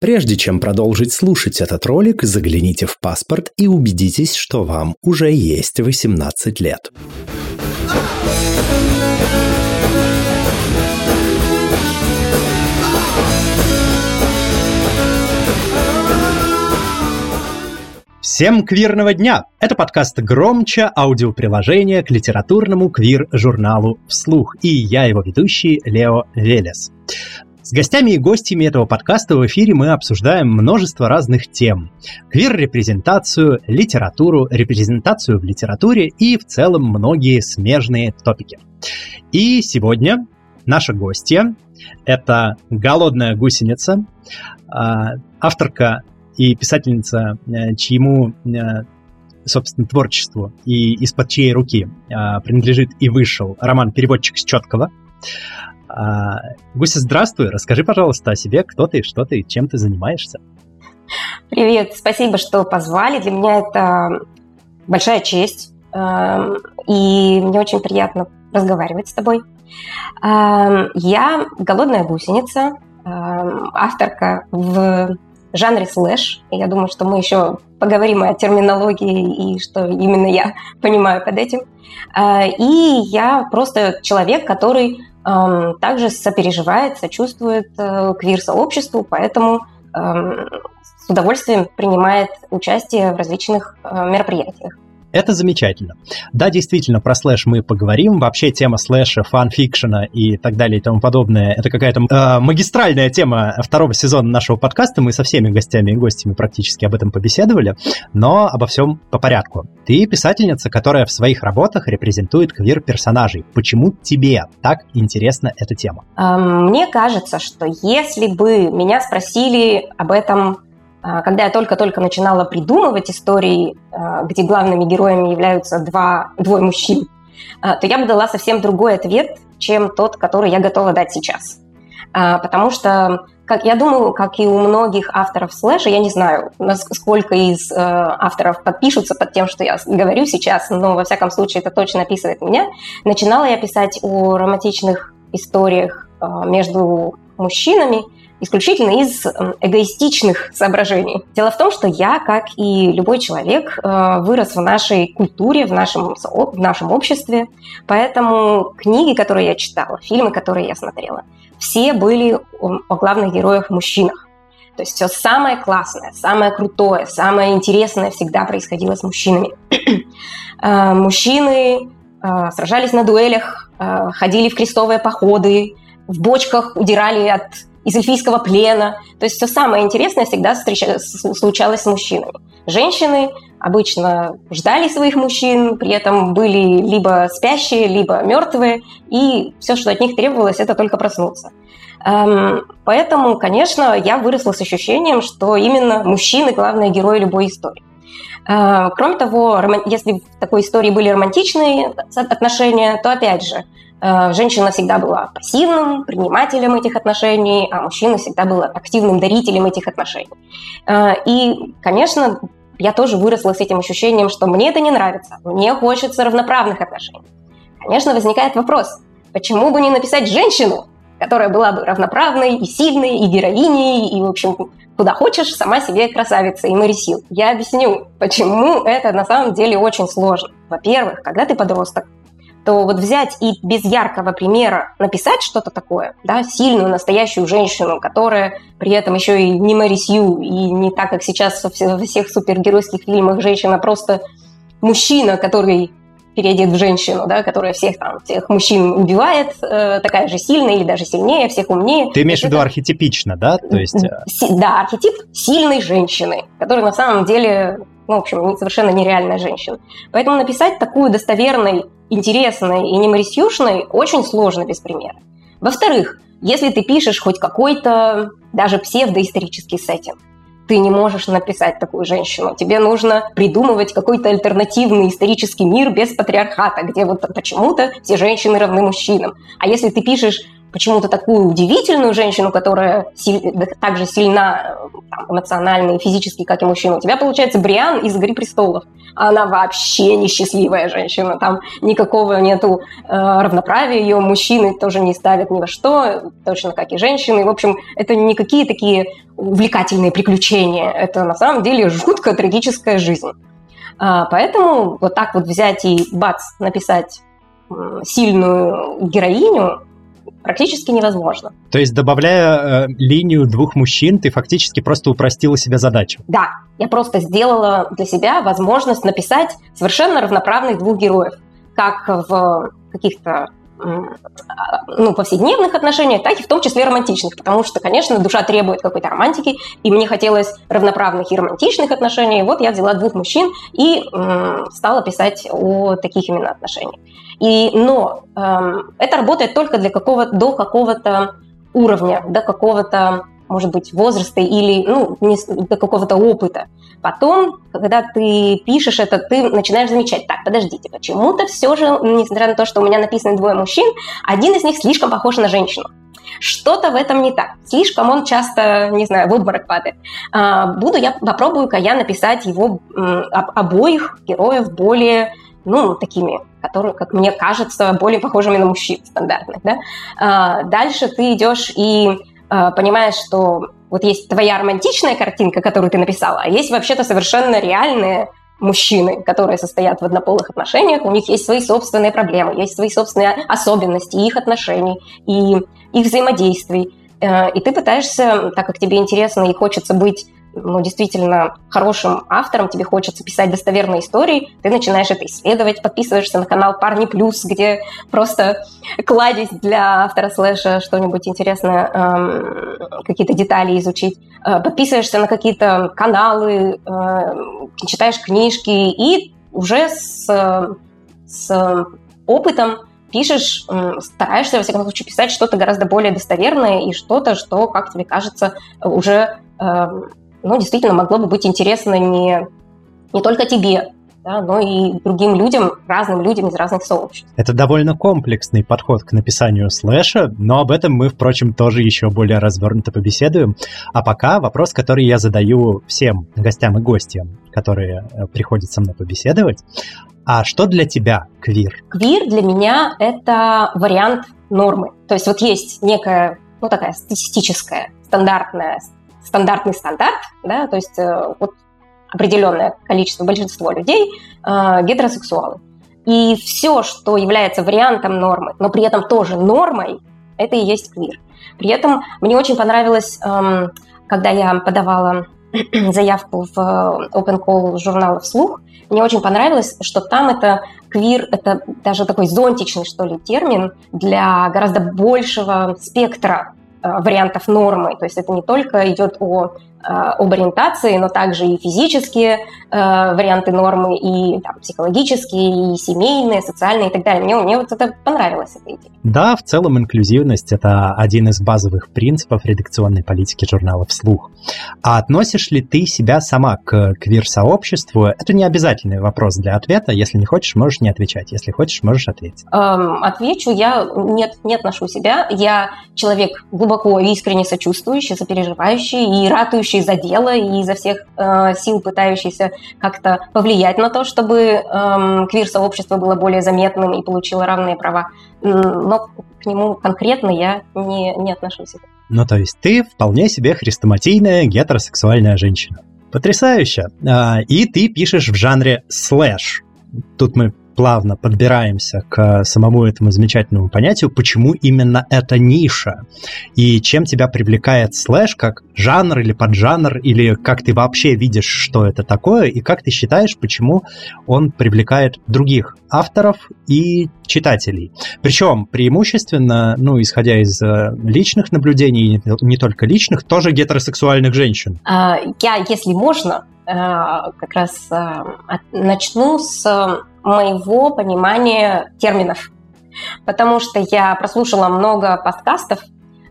Прежде чем продолжить слушать этот ролик, загляните в паспорт и убедитесь, что вам уже есть 18 лет. Всем квирного дня! Это подкаст «Громче» аудиоприложение к литературному квир-журналу «Вслух». И я его ведущий Лео Велес. С гостями и гостями этого подкаста в эфире мы обсуждаем множество разных тем. Квир-репрезентацию, литературу, репрезентацию в литературе и в целом многие смежные топики. И сегодня наша гостья – это «Голодная гусеница», а, авторка и писательница, э, чьему э, собственно, творчеству и из-под чьей руки а, принадлежит и вышел роман «Переводчик с четкого», а, Гуся, здравствуй. Расскажи, пожалуйста, о себе, кто ты, что ты, чем ты занимаешься. Привет, спасибо, что позвали. Для меня это большая честь, эм, и мне очень приятно разговаривать с тобой. Эм, я голодная гусеница, эм, авторка в жанре слэш. Я думаю, что мы еще поговорим о терминологии и что именно я понимаю под этим. И я просто человек, который также сопереживает, сочувствует э, квир-сообществу, поэтому с удовольствием принимает участие в различных э, мероприятиях. Это замечательно. Да, действительно, про слэш мы поговорим. Вообще тема слэша, фанфикшена и так далее и тому подобное, это какая-то э, магистральная тема второго сезона нашего подкаста. Мы со всеми гостями и гостями практически об этом побеседовали, но обо всем по порядку. Ты писательница, которая в своих работах репрезентует квир-персонажей. Почему тебе так интересна эта тема? Мне кажется, что если бы меня спросили об этом когда я только-только начинала придумывать истории, а, где главными героями являются два, двое мужчин, а, то я бы дала совсем другой ответ, чем тот, который я готова дать сейчас. Потому что, как я думаю, как и у многих авторов слэша, я не знаю, сколько из авторов подпишутся под тем, что я говорю сейчас, но во всяком случае это точно описывает меня. Начинала я писать о романтичных историях между мужчинами – исключительно из эгоистичных соображений. Дело в том, что я, как и любой человек, э, вырос в нашей культуре, в нашем, в нашем обществе, поэтому книги, которые я читала, фильмы, которые я смотрела, все были о главных героях-мужчинах. То есть все самое классное, самое крутое, самое интересное всегда происходило с мужчинами. Э, мужчины э, сражались на дуэлях, ходили в крестовые походы, в бочках удирали от из эльфийского плена. То есть все самое интересное всегда случалось с мужчинами. Женщины обычно ждали своих мужчин, при этом были либо спящие, либо мертвые, и все, что от них требовалось, это только проснуться. Эм, поэтому, конечно, я выросла с ощущением, что именно мужчины главные герои любой истории. Э, кроме того, если в такой истории были романтичные отношения, то опять же, женщина всегда была пассивным принимателем этих отношений, а мужчина всегда был активным дарителем этих отношений. Э, и, конечно, я тоже выросла с этим ощущением, что мне это не нравится, мне хочется равноправных отношений. Конечно, возникает вопрос, почему бы не написать женщину, которая была бы равноправной и сильной, и героиней, и, в общем, куда хочешь, сама себе красавица и Марисил. Я объясню, почему это на самом деле очень сложно. Во-первых, когда ты подросток, то вот взять и без яркого примера написать что-то такое, да, сильную, настоящую женщину, которая при этом еще и не Мэри Сью, и не так, как сейчас во всех супергеройских фильмах женщина просто мужчина, который переодет в женщину, да, которая всех там, всех мужчин убивает, э, такая же сильная или даже сильнее, всех умнее. Ты имеешь в виду это... архетипично, да? То есть... Э, да, архетип сильной женщины, которая на самом деле ну, в общем, совершенно нереальная женщина. Поэтому написать такую достоверной, интересной и не марисюшной очень сложно без примера. Во-вторых, если ты пишешь хоть какой-то даже псевдоисторический сеттинг, ты не можешь написать такую женщину. Тебе нужно придумывать какой-то альтернативный исторический мир без патриархата, где вот почему-то все женщины равны мужчинам. А если ты пишешь почему-то такую удивительную женщину, которая силь, так же сильна там, эмоционально и физически, как и мужчина. У тебя получается Бриан из «Игры престолов». Она вообще несчастливая женщина. Там никакого нету э, равноправия. Ее мужчины тоже не ставят ни во что, точно как и женщины. В общем, это не какие такие увлекательные приключения. Это на самом деле жутко трагическая жизнь. А, поэтому вот так вот взять и бац, написать сильную героиню, практически невозможно. То есть, добавляя э, линию двух мужчин, ты фактически просто упростила себе задачу? Да, я просто сделала для себя возможность написать совершенно равноправных двух героев, как в каких-то ну, повседневных отношениях, так и в том числе романтичных, потому что, конечно, душа требует какой-то романтики, и мне хотелось равноправных и романтичных отношений. Вот я взяла двух мужчин и стала писать о таких именно отношениях. И, но эм, это работает только для какого до какого-то уровня, до какого-то, может быть, возраста или ну, не, до какого-то опыта. Потом, когда ты пишешь это, ты начинаешь замечать, так, подождите, почему-то все же, несмотря на то, что у меня написаны двое мужчин, один из них слишком похож на женщину. Что-то в этом не так. Слишком он часто, не знаю, в обморок падает. А, буду я, попробую-ка я написать его обоих героев более ну, такими, которые, как мне кажется, более похожими на мужчин стандартных, да. А, дальше ты идешь и понимаешь, что вот есть твоя романтичная картинка, которую ты написала, а есть вообще-то совершенно реальные мужчины, которые состоят в однополых отношениях, у них есть свои собственные проблемы, есть свои собственные особенности их отношений и их взаимодействий. Э, и ты пытаешься, так как тебе интересно и хочется быть ну, действительно хорошим автором, тебе хочется писать достоверные истории, ты начинаешь это исследовать, подписываешься на канал Парни Плюс, где просто кладезь для автора слэша что-нибудь интересное, эм, какие-то детали изучить, э, подписываешься на какие-то каналы, э, читаешь книжки и уже с, с опытом пишешь, стараешься, во всяком случае, писать что-то гораздо более достоверное и что-то, что, как тебе кажется, уже эм, ну, действительно могло бы быть интересно не, не только тебе, да, но и другим людям, разным людям из разных сообществ. Это довольно комплексный подход к написанию слэша, но об этом мы, впрочем, тоже еще более развернуто побеседуем. А пока вопрос, который я задаю всем гостям и гостям, которые э, приходят со мной побеседовать. А что для тебя квир? Квир для меня — это вариант нормы. То есть вот есть некая, ну такая статистическая, стандартная стандартный стандарт, да, то есть э, вот определенное количество, большинство людей э, гетеросексуалы. И все, что является вариантом нормы, но при этом тоже нормой, это и есть квир. При этом мне очень понравилось, эм, когда я подавала заявку в э, Open Call журнала «Вслух», мне очень понравилось, что там это квир, это даже такой зонтичный, что ли, термин для гораздо большего спектра вариантов нормы. То есть это не только идет о Э, об ориентации, но также и физические э, варианты нормы, и там, психологические, и семейные, социальные и так далее. Мне, мне вот это понравилось, эта идея. Да, в целом инклюзивность — это один из базовых принципов редакционной политики журнала «Вслух». А относишь ли ты себя сама к квир-сообществу? Это не обязательный вопрос для ответа. Если не хочешь, можешь не отвечать. Если хочешь, можешь ответить. Эм, отвечу. Я нет, не отношу себя. Я человек глубоко и искренне сочувствующий, сопереживающий и ратующий работающий за дело и изо всех э, сил пытающийся как-то повлиять на то, чтобы э, квир-сообщество было более заметным и получило равные права. Но к нему конкретно я не, не отношусь. Ну, то есть ты вполне себе хрестоматийная гетеросексуальная женщина. Потрясающе. А, и ты пишешь в жанре слэш. Тут мы плавно подбираемся к самому этому замечательному понятию, почему именно эта ниша, и чем тебя привлекает слэш как жанр или поджанр, или как ты вообще видишь, что это такое, и как ты считаешь, почему он привлекает других авторов и читателей. Причем преимущественно, ну, исходя из э, личных наблюдений, не только личных, тоже гетеросексуальных женщин. А, я, если можно, э, как раз э, начну с моего понимания терминов. Потому что я прослушала много подкастов,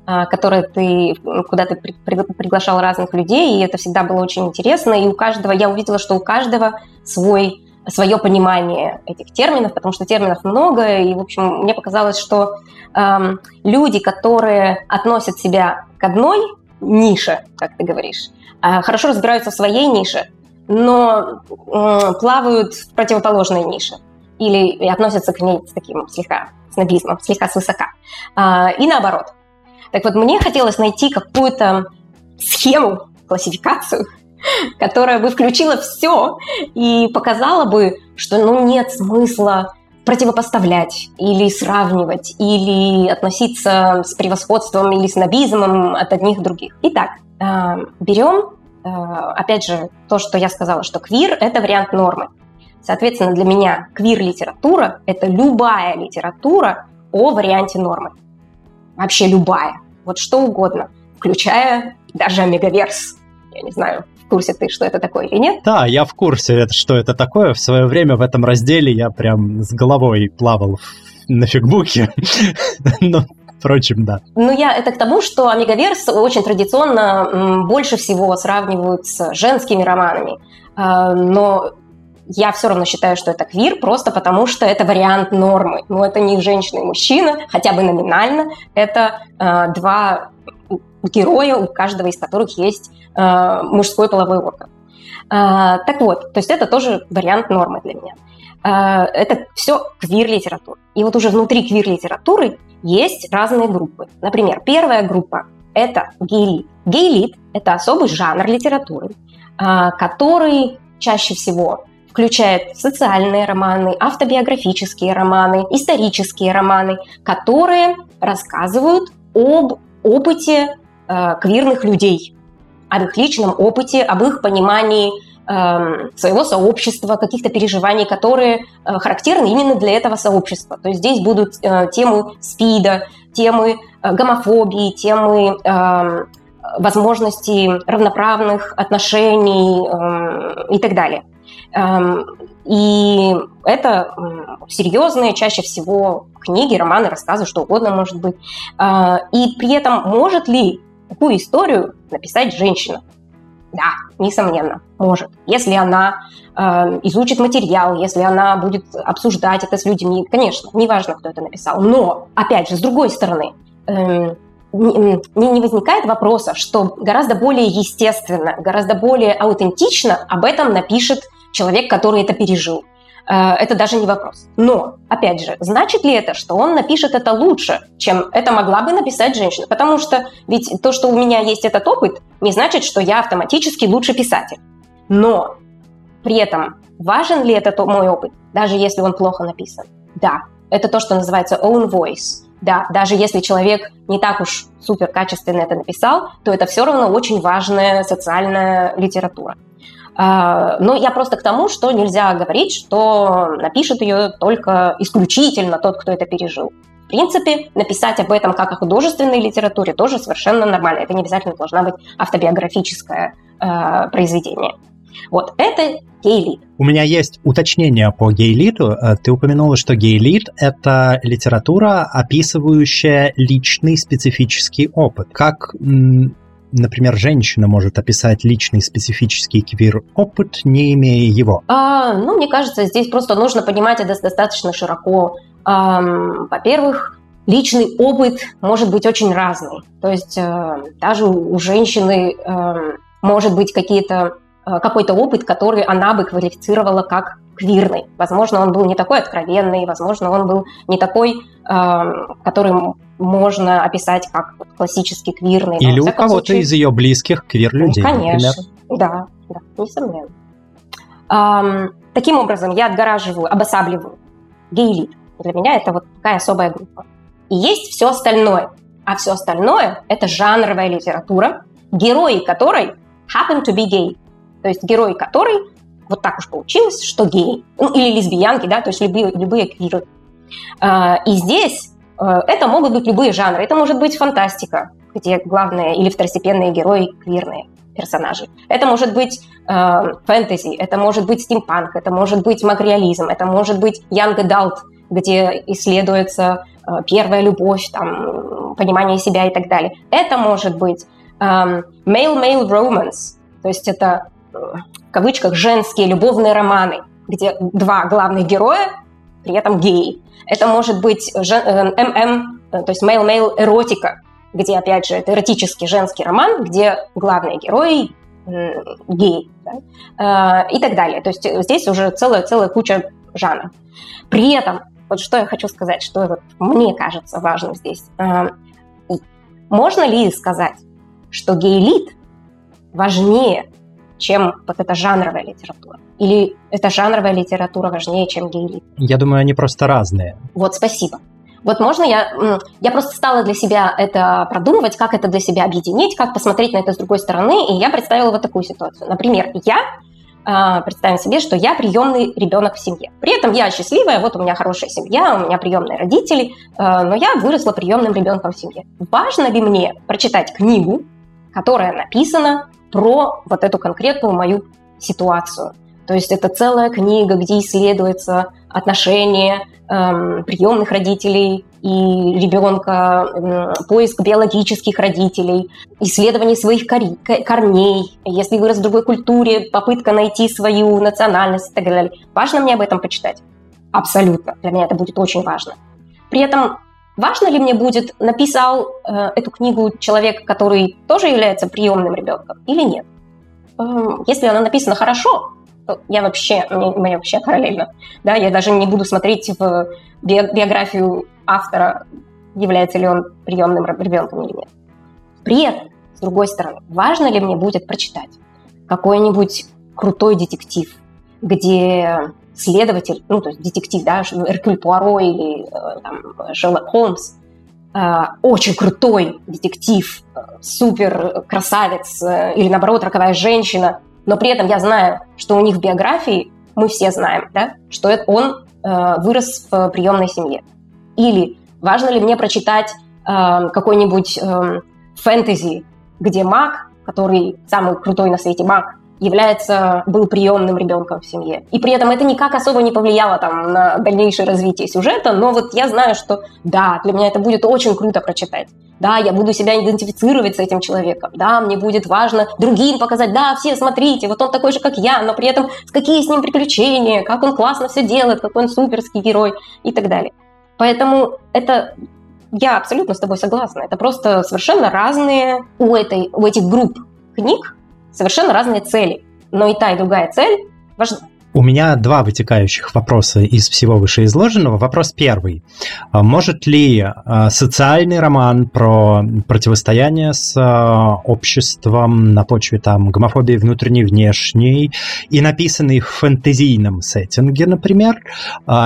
а, которые ты, куда ты приглашал разных людей, и это всегда было очень интересно. И у каждого, я увидела, что у каждого свой свое понимание этих терминов, потому что терминов много, и, в общем, мне показалось, что эм, люди, которые относят себя к одной нише, как ты говоришь, э, хорошо разбираются в своей нише, но э, плавают в противоположной нише или относятся к ней с таким слегка снобизмом, слегка свысока. Э, и наоборот. Так вот, мне хотелось найти какую-то схему, классификацию, которая бы включила все и показала бы, что ну, нет смысла противопоставлять или сравнивать, или относиться с превосходством или с набизмом от одних других. Итак, э, берем, опять же, то, что я сказала, что квир – это вариант нормы. Соответственно, для меня квир-литература – это любая литература о варианте нормы. Вообще любая. Вот что угодно, включая даже омегаверс. Я не знаю, в курсе ты, что это такое или нет? Да, я в курсе, что это такое. В свое время в этом разделе я прям с головой плавал на фигбуке. Но Впрочем, да. Ну, я это к тому, что Омегаверс очень традиционно больше всего сравнивают с женскими романами. А, но я все равно считаю, что это квир, просто потому что это вариант нормы. Но это не женщина и мужчина, хотя бы номинально. Это э, два героя, у каждого из которых есть э, мужской половой орган. Э, так вот, то есть это тоже вариант нормы для меня. Э, это все квир-литература. И вот уже внутри квир-литературы есть разные группы. Например, первая группа – это гейлит. Гейлит – это особый жанр литературы, э, который чаще всего включает социальные романы, автобиографические романы, исторические романы, которые рассказывают об опыте э, квирных людей, об их личном опыте, об их понимании своего сообщества, каких-то переживаний, которые э, характерны именно для этого сообщества. То есть здесь будут э, темы СПИДа, темы э, гомофобии, темы э, возможностей равноправных отношений э, и так далее. Эм, и это серьезные, чаще всего книги, романы, рассказы, что угодно может быть. И при этом может ли такую историю написать женщина? Да, несомненно, может. Если она э, изучит материал, если она будет обсуждать это с людьми, конечно, неважно, кто это написал. Но, опять же, с другой стороны, э, не, не возникает вопроса, что гораздо более естественно, гораздо более аутентично об этом напишет человек, который это пережил. Э, это даже не вопрос. Но, опять же, значит ли это, что он напишет это лучше, чем это могла бы написать женщина? Потому что ведь то, что у меня есть этот опыт, не значит, что я автоматически лучше писатель. Но при этом важен ли это мой опыт, даже если он плохо написан? Да, это то, что называется own voice. Да, даже если человек не так уж супер качественно это написал, то это все равно очень важная социальная литература. А, но я просто к тому, что нельзя говорить, что напишет ее только исключительно тот, кто это пережил. В принципе, написать об этом как о художественной литературе тоже совершенно нормально. Это не обязательно должна быть автобиографическое э, произведение. Вот, это гейлит. У меня есть уточнение по гейлиту. Э, ты упомянула, что гейлит — это литература, описывающая личный специфический опыт. Как например, женщина может описать личный специфический квир-опыт, не имея его? А, ну, мне кажется, здесь просто нужно понимать это достаточно широко. А, во-первых, личный опыт может быть очень разный. То есть а, даже у, женщины а, может быть какие-то а, какой-то опыт, который она бы квалифицировала как квирный. Возможно, он был не такой откровенный, возможно, он был не такой, который можно описать как классический квирный. Или у кого-то случае... из ее близких квир-людей, ну, Конечно, например. да, да, несомненно. Um, таким образом, я отгораживаю, обосабливаю гейлит. Для меня это вот такая особая группа. И есть все остальное. А все остальное – это жанровая литература, герои которой happen to be gay. То есть герой которой вот так уж получилось, что гей. Ну, или лесбиянки, да, то есть любые, любые квиры. Uh, и здесь Э, это могут быть любые жанры. Это может быть фантастика, где главные или второстепенные герои квирные персонажи. Это может быть э, фэнтези, это может быть стимпанк, это может быть макреализм, это может быть young adult, где исследуется э, первая любовь, там, понимание себя и так далее. Это может быть э, male-male romance, то есть это в кавычках женские любовные романы, где два главных героя, при этом геи. Это может быть ММ, то есть male-male эротика, где, опять же, это эротический женский роман, где главные герои гей да, и так далее. То есть здесь уже целая, целая куча жанров. При этом, вот что я хочу сказать, что вот мне кажется важным здесь. Можно ли сказать, что гей-лид важнее, чем вот эта жанровая литература? Или эта жанровая литература важнее, чем гей-лид? Я думаю, они просто разные. Вот, спасибо. Вот можно я... Я просто стала для себя это продумывать, как это для себя объединить, как посмотреть на это с другой стороны, и я представила вот такую ситуацию. Например, я а, представим себе, что я приемный ребенок в семье. При этом я счастливая, вот у меня хорошая семья, у меня приемные родители, а, но я выросла приемным ребенком в семье. Важно ли мне прочитать книгу, которая написана про вот эту конкретную мою ситуацию? То есть это целая книга, где исследуется отношения эм, приемных родителей и ребенка, эм, поиск биологических родителей, исследование своих корней, если вырос в другой культуре, попытка найти свою национальность и так далее. Важно мне об этом почитать? Абсолютно. Для меня это будет очень важно. При этом важно ли мне будет, написал э, эту книгу человек, который тоже является приемным ребенком или нет? Эм, если она написана хорошо, я вообще, мне, мне вообще параллельно. Да, я даже не буду смотреть в биографию автора, является ли он приемным ребенком или нет. При этом, с другой стороны, важно ли мне будет прочитать какой-нибудь крутой детектив, где следователь, ну, то есть детектив, да, Эркюль Пуаро или э, там, Шерлок Холмс, э, очень крутой детектив, э, супер красавец или, наоборот, роковая женщина, но при этом я знаю, что у них в биографии, мы все знаем, да, что это он вырос в приемной семье. Или важно ли мне прочитать какой-нибудь э, фэнтези, где маг, который самый крутой на свете маг, является, был приемным ребенком в семье. И при этом это никак особо не повлияло там, на дальнейшее развитие сюжета, но вот я знаю, что да, для меня это будет очень круто прочитать. Да, я буду себя идентифицировать с этим человеком. Да, мне будет важно другим показать, да, все смотрите, вот он такой же, как я, но при этом какие с ним приключения, как он классно все делает, какой он суперский герой и так далее. Поэтому это я абсолютно с тобой согласна. Это просто совершенно разные у, этой, у этих групп книг совершенно разные цели. Но и та, и другая цель важна. У меня два вытекающих вопроса из всего вышеизложенного. Вопрос первый. А может ли а, социальный роман про противостояние с а, обществом на почве там гомофобии внутренней, внешней и написанный в фэнтезийном сеттинге, например,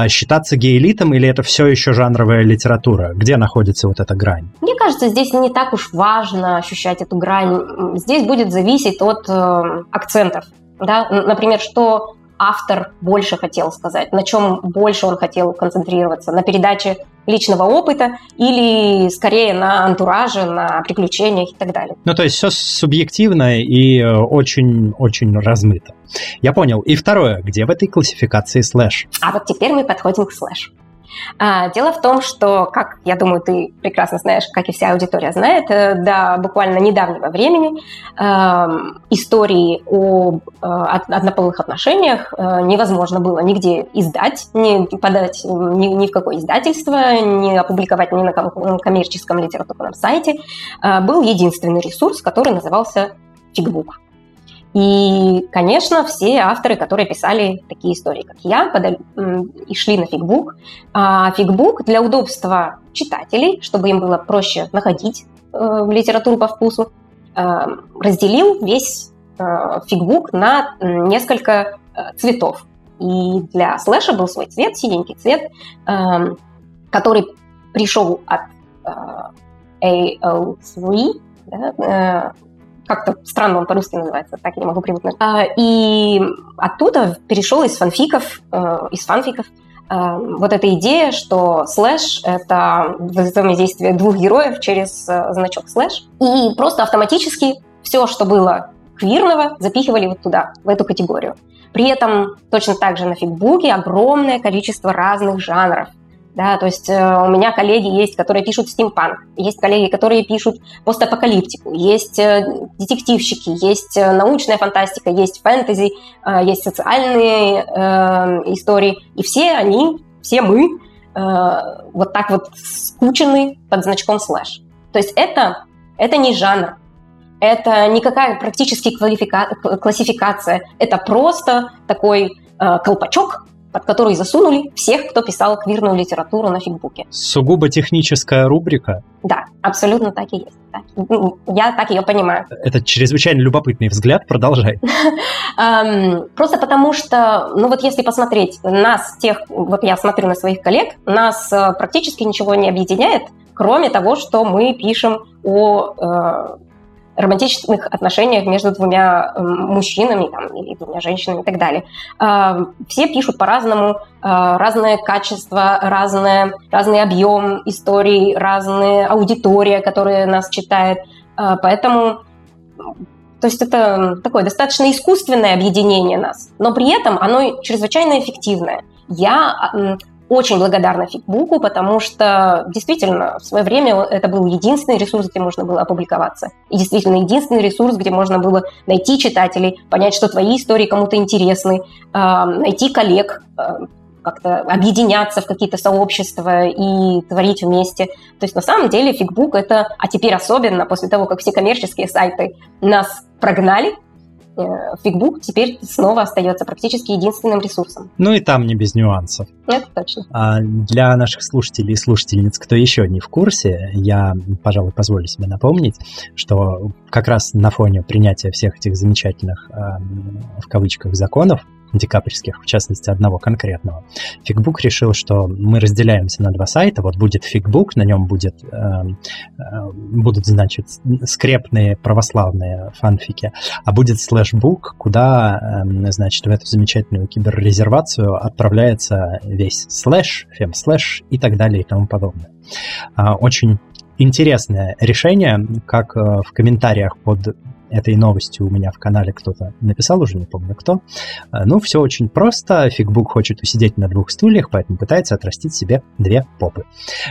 считаться гей-элитом или это все еще жанровая литература? Где находится вот эта грань? Мне кажется, здесь не так уж важно ощущать эту грань. Здесь будет зависеть от э, акцентов. Да? Например, что автор больше хотел сказать, на чем больше он хотел концентрироваться, на передаче личного опыта или скорее на антураже, на приключениях и так далее. Ну, то есть все субъективно и очень-очень размыто. Я понял. И второе, где в этой классификации слэш? А вот теперь мы подходим к слэшу. А, дело в том, что, как я думаю, ты прекрасно знаешь, как и вся аудитория знает, э, до буквально недавнего времени э, истории о э, однополых отношениях э, невозможно было нигде издать, не подать ни, ни в какое издательство, не опубликовать ни на коммерческом литературном сайте. Э, был единственный ресурс, который назывался Фигбук. И, конечно, все авторы, которые писали такие истории, как я, подали, и шли на фигбук. А фигбук для удобства читателей, чтобы им было проще находить э, литературу по вкусу, э, разделил весь э, фигбук на несколько э, цветов. И для слэша был свой цвет, синенький цвет, э, который пришел от э, AO3, да, э, как-то странно он по-русски называется, так я не могу привыкнуть. А, и оттуда перешел из фанфиков, э, из фанфиков э, вот эта идея, что слэш — это взаимодействие двух героев через э, значок слэш. И просто автоматически все, что было квирного, запихивали вот туда, в эту категорию. При этом точно так же на фигбуке огромное количество разных жанров. Да, то есть э, у меня коллеги есть, которые пишут стимпанк, есть коллеги, которые пишут постапокалиптику, есть э, детективщики, есть э, научная фантастика, есть фэнтези, э, есть социальные э, истории, и все они, все мы э, вот так вот скучены под значком слэш. То есть это, это не жанр, это никакая практически классификация, это просто такой э, колпачок, под который засунули всех, кто писал квирную литературу на фигбуке. Сугубо техническая рубрика? Да, абсолютно так и есть. Так. Я так ее понимаю. Это чрезвычайно любопытный взгляд, продолжай. Просто потому что, ну вот если посмотреть нас, тех, вот я смотрю на своих коллег, нас э, практически ничего не объединяет, кроме того, что мы пишем о э, романтичных отношениях между двумя мужчинами там, или двумя женщинами и так далее. А, все пишут по-разному, а, разное качество, разное, разный объем историй, разная аудитория, которая нас читает. А, поэтому то есть это такое достаточно искусственное объединение нас, но при этом оно чрезвычайно эффективное. Я очень благодарна Фикбуку, потому что действительно в свое время это был единственный ресурс, где можно было опубликоваться. И действительно единственный ресурс, где можно было найти читателей, понять, что твои истории кому-то интересны, найти коллег, как-то объединяться в какие-то сообщества и творить вместе. То есть на самом деле фигбук это, а теперь особенно после того, как все коммерческие сайты нас прогнали, Фигбук теперь снова остается практически единственным ресурсом. Ну и там не без нюансов. Это точно. А для наших слушателей и слушательниц, кто еще не в курсе, я, пожалуй, позволю себе напомнить, что как раз на фоне принятия всех этих замечательных, в кавычках, законов, декабрьских, в частности, одного конкретного. Фигбук решил, что мы разделяемся на два сайта. Вот будет Фигбук, на нем будет, э, э, будут, значит, скрепные православные фанфики, а будет слэшбук, куда, э, значит, в эту замечательную киберрезервацию отправляется весь слэш, фемслэш и так далее и тому подобное. Э, очень интересное решение, как э, в комментариях под этой новостью у меня в канале кто-то написал, уже не помню кто. А, ну, все очень просто. Фикбук хочет усидеть на двух стульях, поэтому пытается отрастить себе две попы.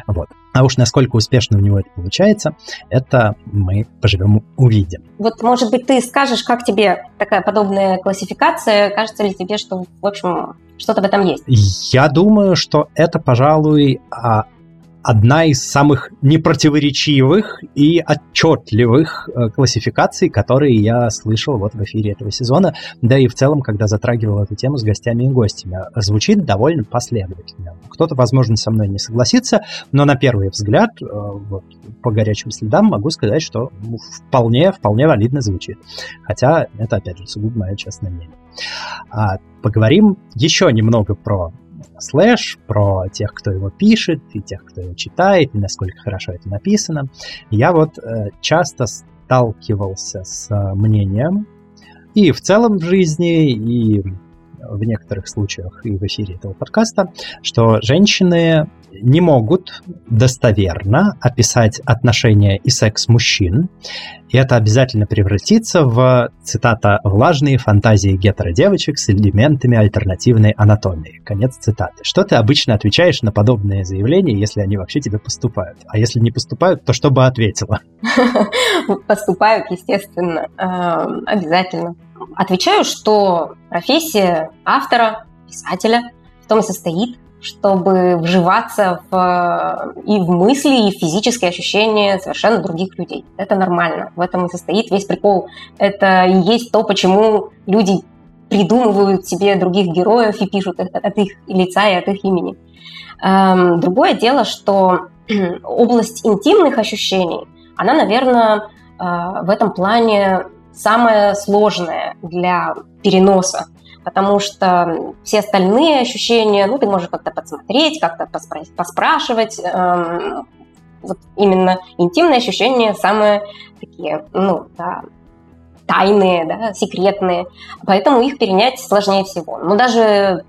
Вот. А уж насколько успешно у него это получается, это мы поживем увидим. Вот, может быть, ты скажешь, как тебе такая подобная классификация? Кажется ли тебе, что, в общем, что-то в этом есть? Я думаю, что это, пожалуй, а, одна из самых непротиворечивых и отчетливых э, классификаций, которые я слышал вот в эфире этого сезона, да и в целом, когда затрагивал эту тему с гостями и гостями. Звучит довольно последовательно. Кто-то, возможно, со мной не согласится, но на первый взгляд, э, вот, по горячим следам могу сказать, что ну, вполне, вполне валидно звучит. Хотя это, опять же, сугубо мое честное мнение. А, поговорим еще немного про слэш, про тех, кто его пишет, и тех, кто его читает, и насколько хорошо это написано. Я вот э, часто сталкивался с э, мнением, и в целом в жизни, и в некоторых случаях и в эфире этого подкаста, что женщины не могут достоверно описать отношения и секс мужчин, и это обязательно превратится в, цитата, «влажные фантазии гетеродевочек с элементами альтернативной анатомии». Конец цитаты. Что ты обычно отвечаешь на подобные заявления, если они вообще тебе поступают? А если не поступают, то что бы ответила? Поступают, естественно, эм, обязательно. Отвечаю, что профессия автора, писателя в том и состоит, чтобы вживаться в, и в мысли, и в физические ощущения совершенно других людей. Это нормально. В этом и состоит весь прикол. Это и есть то, почему люди придумывают себе других героев и пишут от их лица и от их имени. Эм, другое дело, что область интимных ощущений, она, наверное, э, в этом плане самая сложная для переноса потому что все остальные ощущения, ну, ты можешь как-то подсмотреть, как-то поспрашивать, эм, вот именно интимные ощущения самые такие, ну, да, тайные, да, секретные, поэтому их перенять сложнее всего. Но даже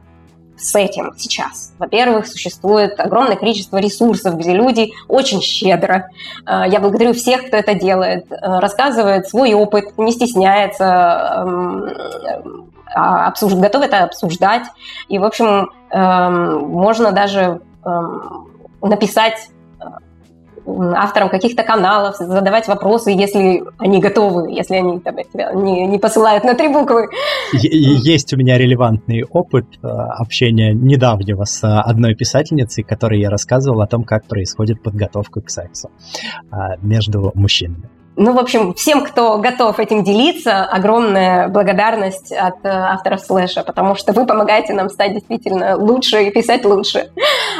с этим сейчас. Во-первых, существует огромное количество ресурсов, где люди очень щедро. Э, я благодарю всех, кто это делает, э, рассказывает свой опыт, не стесняется, эм, а, обсуж... готовы это обсуждать. И, в общем, эм, можно даже эм, написать авторам каких-то каналов, задавать вопросы, если они готовы, если они там, не, не посылают на три буквы. Есть у меня релевантный опыт э, общения недавнего с одной писательницей, которой я рассказывал о том, как происходит подготовка к сексу э, между мужчинами. Ну, в общем, всем, кто готов этим делиться, огромная благодарность от э, авторов слэша, потому что вы помогаете нам стать действительно лучше и писать лучше.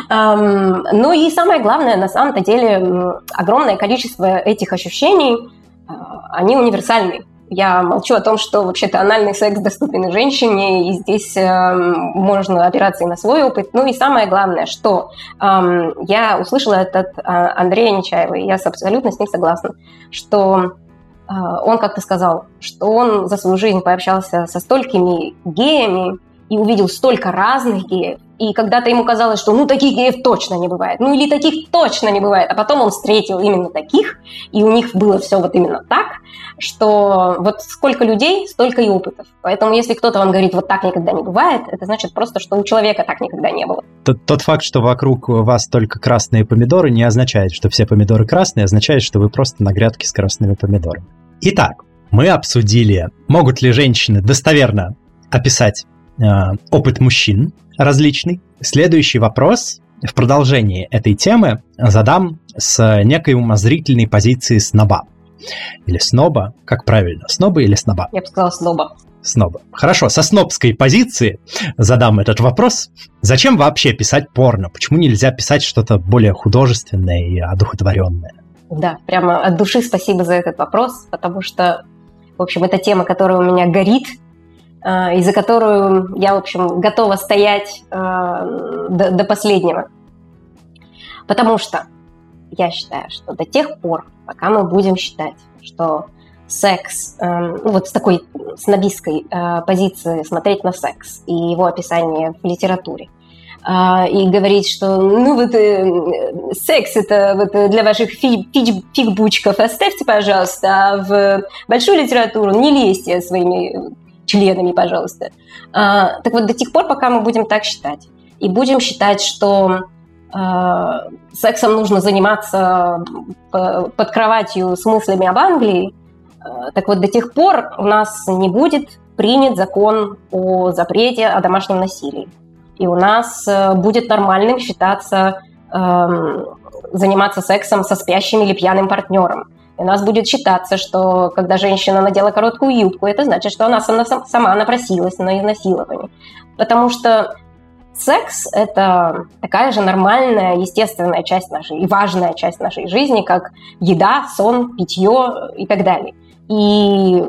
Ну и самое главное, на самом-то деле, огромное количество этих ощущений, э, они универсальны. Я молчу о том, что вообще-то анальный секс доступен женщине, и здесь э, можно опираться и на свой опыт. Ну и самое главное, что э, я услышала это от э, Андрея Нечаева, и я абсолютно с ним согласна, что э, он как-то сказал, что он за свою жизнь пообщался со столькими геями и увидел столько разных геев, и когда-то ему казалось, что ну таких геев точно не бывает, ну или таких точно не бывает, а потом он встретил именно таких, и у них было все вот именно так, что вот сколько людей, столько и опытов. Поэтому если кто-то вам говорит, вот так никогда не бывает, это значит просто, что у человека так никогда не было. Тот, тот факт, что вокруг вас только красные помидоры, не означает, что все помидоры красные, означает, что вы просто на грядке с красными помидорами. Итак, мы обсудили, могут ли женщины достоверно описать э, опыт мужчин, различный. Следующий вопрос в продолжении этой темы задам с некой умозрительной позиции сноба. Или сноба, как правильно, сноба или сноба? Я бы сказала сноба. Сноба. Хорошо, со снобской позиции задам этот вопрос. Зачем вообще писать порно? Почему нельзя писать что-то более художественное и одухотворенное? Да, прямо от души спасибо за этот вопрос, потому что, в общем, это тема, которая у меня горит и за которую я, в общем, готова стоять э, до, до последнего. Потому что я считаю, что до тех пор, пока мы будем считать, что секс, э, ну вот с такой снобистской позиции смотреть на секс и его описание в литературе, и говорить, что ну вот секс это вот для ваших фиг, фигбучков оставьте, пожалуйста, а в большую литературу не лезьте своими членами, пожалуйста. А, так вот, до тех пор, пока мы будем так считать, и будем считать, что а, сексом нужно заниматься под кроватью с мыслями об Англии, а, так вот, до тех пор у нас не будет принят закон о запрете о домашнем насилии. И у нас будет нормальным считаться заниматься сексом со спящим или пьяным партнером. У нас будет считаться, что когда женщина надела короткую юбку, это значит, что она сама, сама напросилась на изнасилование. Потому что секс – это такая же нормальная, естественная часть нашей и важная часть нашей жизни, как еда, сон, питье и так далее. И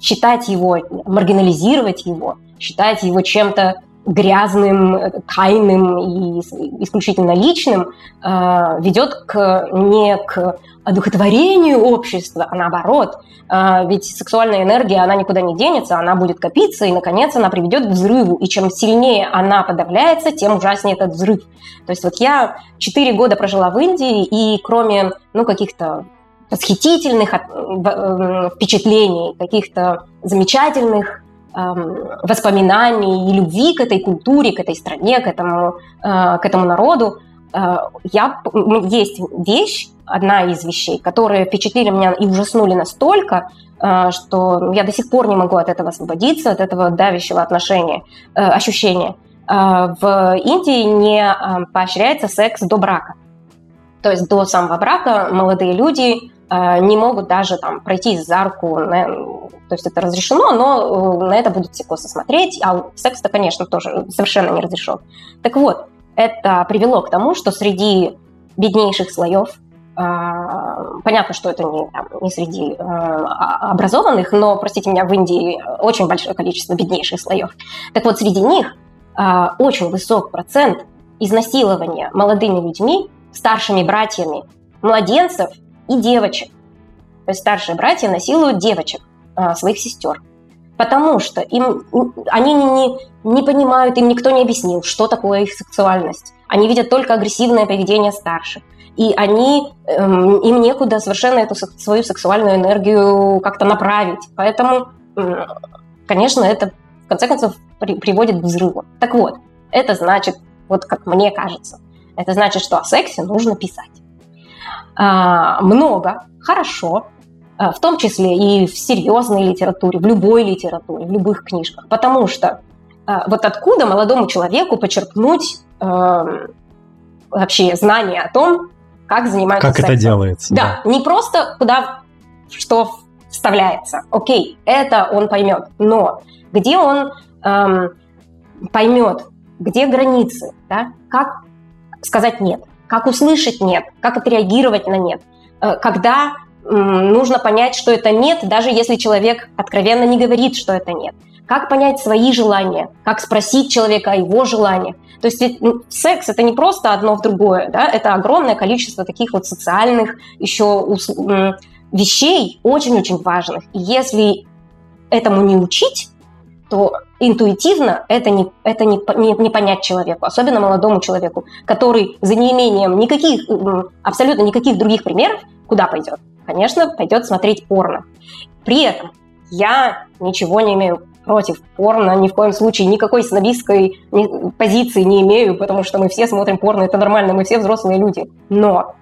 считать его, маргинализировать его, считать его чем-то грязным, тайным и исключительно личным, э, ведет к, не к одухотворению общества, а наоборот. Э, ведь сексуальная энергия, она никуда не денется, она будет копиться, и, наконец, она приведет к взрыву. И чем сильнее она подавляется, тем ужаснее этот взрыв. То есть вот я 4 года прожила в Индии, и кроме ну, каких-то восхитительных э, впечатлений, каких-то замечательных воспоминаний и любви к этой культуре, к этой стране, к этому, э, к этому народу, э, я, есть вещь, одна из вещей, которые впечатлили меня и ужаснули настолько, э, что я до сих пор не могу от этого освободиться, от этого давящего отношения, ощущения. В Индии не поощряется секс до брака. То есть до самого брака молодые люди не могут даже там пройти за руку то есть это разрешено, но э, на это будут все косо смотреть, а секс-то, конечно, тоже совершенно не разрешен. Так вот, это привело к тому, что среди беднейших слоев, а, понятно, что это не, там, не среди а, образованных, но, простите меня, в Индии очень большое количество беднейших слоев. Так вот, среди них очень высок процент изнасилования молодыми людьми, старшими братьями, младенцев и девочек. То есть старшие братья насилуют девочек. А, своих сестер. Потому что им, они не, не понимают, им никто не объяснил, что такое их сексуальность. Они видят только агрессивное поведение старших. И они, эм, им некуда совершенно эту свою сексуальную энергию как-то направить. Поэтому, конечно, это в конце концов при, приводит к взрыву. Так вот, это значит, вот как мне кажется, Это значит, что о сексе нужно писать. А, много, хорошо, а, в том числе и в серьезной литературе, в любой литературе, в любых книжках. Потому что а, вот откуда молодому человеку почерпнуть э, вообще знания о том, как занимаются Как сексом. это делается. Да, да, не просто куда что вставляется. Окей, это он поймет. Но где он эм, поймет, где границы, да? как сказать нет, как услышать нет, как отреагировать на нет, э, когда нужно понять, что это нет, даже если человек откровенно не говорит, что это нет. Как понять свои желания, как спросить человека о его желаниях. То есть ведь секс это не просто одно в другое, да, это огромное количество таких вот социальных еще вещей очень-очень важных. И если этому не учить, то интуитивно это не, это не, не, не понять человеку, особенно молодому человеку, который за неимением никаких, абсолютно никаких других примеров, куда пойдет? Конечно, пойдет смотреть порно. При этом я ничего не имею против порно, ни в коем случае никакой снобистской позиции не имею, потому что мы все смотрим порно, это нормально, мы все взрослые люди. Но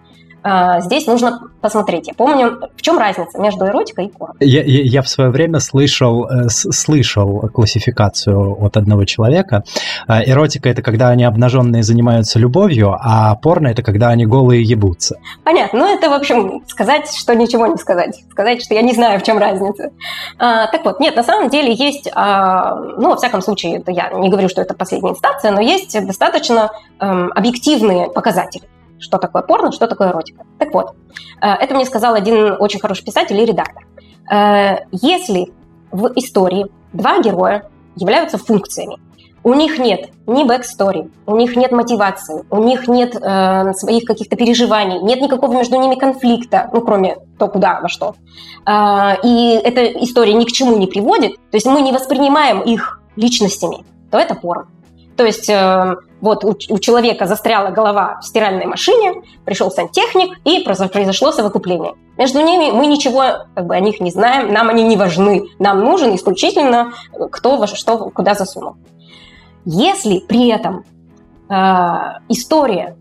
здесь нужно посмотреть. Я помню, в чем разница между эротикой и порно. Я, я, я в свое время слышал, э, слышал классификацию от одного человека. А, эротика – это когда они обнаженные занимаются любовью, а порно – это когда они голые ебутся. Понятно. Ну, это, в общем, сказать, что ничего не сказать. Сказать, что я не знаю, в чем разница. А, так вот, нет, на самом деле есть, а, ну, во всяком случае, это я не говорю, что это последняя инстанция, но есть достаточно эм, объективные показатели что такое порно, что такое эротика. Так вот, э, это мне сказал один очень хороший писатель и редактор. Э, если в истории два героя являются функциями, у них нет ни backstory, у них нет мотивации, у них нет э, своих каких-то переживаний, нет никакого между ними конфликта, ну, кроме то, куда, во что. Э, и эта история ни к чему не приводит, то есть мы не воспринимаем их личностями, то это порно. То есть э, вот у, человека застряла голова в стиральной машине, пришел сантехник, и произошло совокупление. Между ними мы ничего как бы, о них не знаем, нам они не важны. Нам нужен исключительно кто во что куда засунул. Если при этом э, история,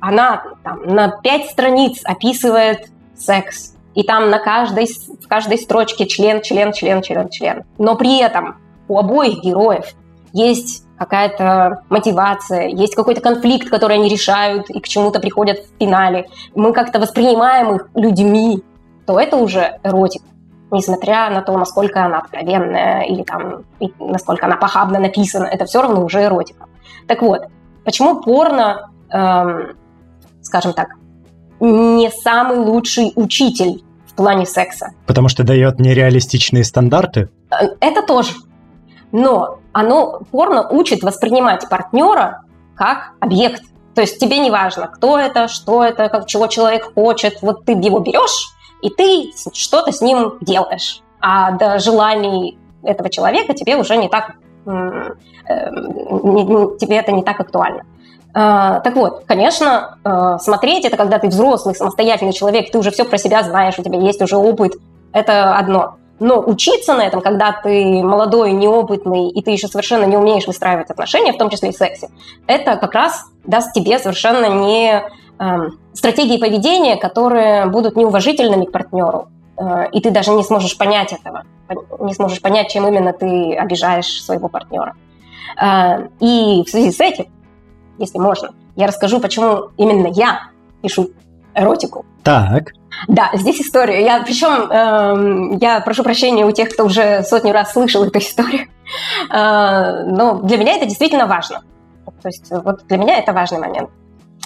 она там, на пять страниц описывает секс, и там на каждой, в каждой строчке член, член, член, член, член, но при этом у обоих героев есть какая-то мотивация, есть какой-то конфликт, который они решают и к чему-то приходят в финале, мы как-то воспринимаем их людьми, то это уже эротика. Несмотря на то, насколько она откровенная или там, насколько она похабно написана, это все равно уже эротика. Так вот, почему порно, эм, скажем так, не самый лучший учитель в плане секса? Потому что дает нереалистичные стандарты? Э, это тоже. Но оно порно учит воспринимать партнера как объект. То есть тебе не важно, кто это, что это, как, чего человек хочет. Вот ты его берешь, и ты что-то с ним делаешь. А до желаний этого человека тебе уже не так, э, тебе это не так актуально. А, так вот, конечно, э, смотреть это, когда ты взрослый, самостоятельный человек, ты уже все про себя знаешь, у тебя есть уже опыт, это одно. Но учиться на этом, когда ты молодой, неопытный, и ты еще совершенно не умеешь выстраивать отношения, в том числе и в сексе, это как раз даст тебе совершенно не э, стратегии поведения, которые будут неуважительными к партнеру. Э, и ты даже не сможешь понять этого, не сможешь понять, чем именно ты обижаешь своего партнера. Э, и в связи с этим, если можно, я расскажу, почему именно я пишу эротику. Так. Да, здесь история. Я, причем э, я прошу прощения у тех, кто уже сотню раз слышал эту историю. Э, но для меня это действительно важно. То есть вот для меня это важный момент.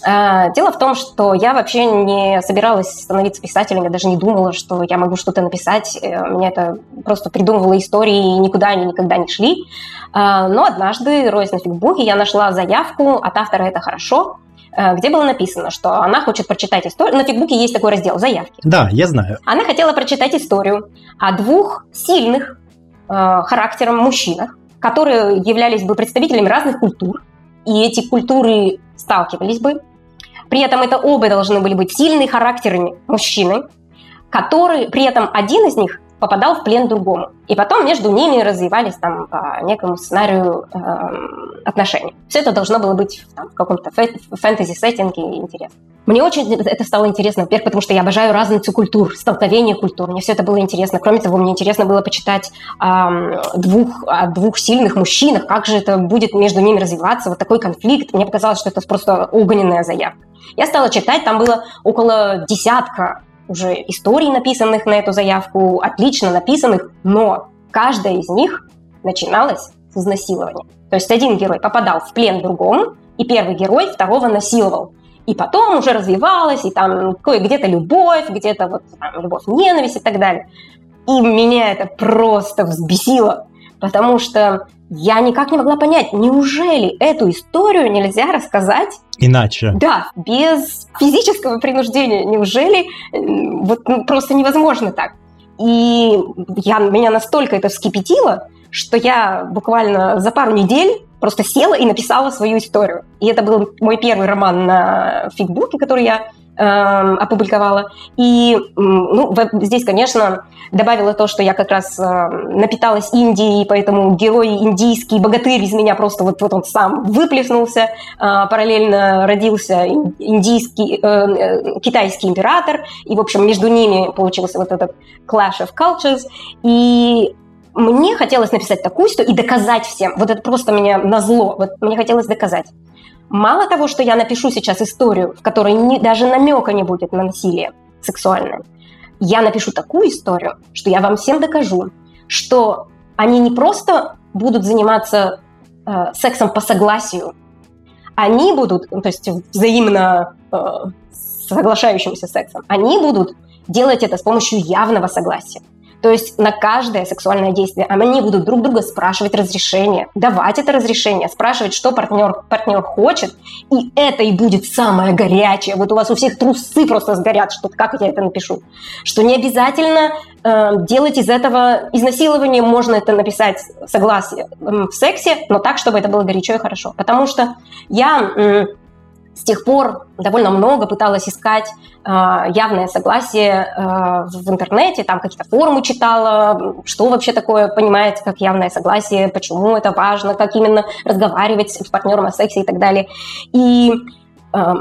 Э, дело в том, что я вообще не собиралась становиться писателем, я даже не думала, что я могу что-то написать. Э, меня это просто придумывала истории, и никуда они никогда не шли. Э, но однажды, роясь на фигбуке, я нашла заявку от автора «Это хорошо», Э, где было написано, что она хочет прочитать историю. На фигбуке есть такой раздел «Заявки». Да, я знаю. Она хотела прочитать историю о двух сильных э, характером мужчинах, которые являлись бы представителями разных культур, и эти культуры сталкивались бы. При этом это оба должны были быть сильные характерами мужчины, которые, при этом один из них попадал в плен другому. И потом между ними развивались там по некому сценарию э, отношений. Все это должно было быть там, в каком-то фэнтези-сеттинге интересно. Мне очень это стало интересно, во-первых, потому что я обожаю разницу культур, столкновение культур. Мне все это было интересно. Кроме того, мне интересно было почитать э, двух, о двух сильных мужчинах, как же это будет между ними развиваться, вот такой конфликт. Мне показалось, что это просто огненная заявка. Я стала читать, там было около десятка уже историй, написанных на эту заявку, отлично написанных, но каждая из них начиналась с изнасилования. То есть один герой попадал в плен другому, и первый герой второго насиловал. И потом уже развивалась, и там кое-где-то любовь, где-то вот любовь, ненависть и так далее. И меня это просто взбесило, потому что я никак не могла понять, неужели эту историю нельзя рассказать иначе? Да, без физического принуждения. Неужели вот ну, просто невозможно так? И я, меня настолько это вскипятило, что я буквально за пару недель просто села и написала свою историю. И это был мой первый роман на фигбуке, который я опубликовала. И ну, здесь, конечно, добавила то, что я как раз э, напиталась Индией, поэтому герой индийский, богатырь из меня просто вот, вот он сам выплеснулся. Э, параллельно родился индийский, э, китайский император. И, в общем, между ними получился вот этот clash of cultures. И мне хотелось написать такую историю и доказать всем. Вот это просто меня назло. Вот мне хотелось доказать. Мало того, что я напишу сейчас историю, в которой не, даже намека не будет на насилие сексуальное, я напишу такую историю, что я вам всем докажу, что они не просто будут заниматься э, сексом по согласию, они будут, ну, то есть взаимно э, соглашающимся сексом, они будут делать это с помощью явного согласия. То есть на каждое сексуальное действие они будут друг друга спрашивать разрешение, давать это разрешение, спрашивать, что партнер, партнер хочет, и это и будет самое горячее. Вот у вас у всех трусы просто сгорят, что как я это напишу. Что не обязательно э, делать из этого изнасилование, можно это написать согласие э, в сексе, но так, чтобы это было горячо и хорошо. Потому что я... Э, с тех пор довольно много пыталась искать э, явное согласие э, в интернете, там какие-то форумы читала, что вообще такое понимаете как явное согласие, почему это важно, как именно разговаривать с партнером о сексе и так далее. И э,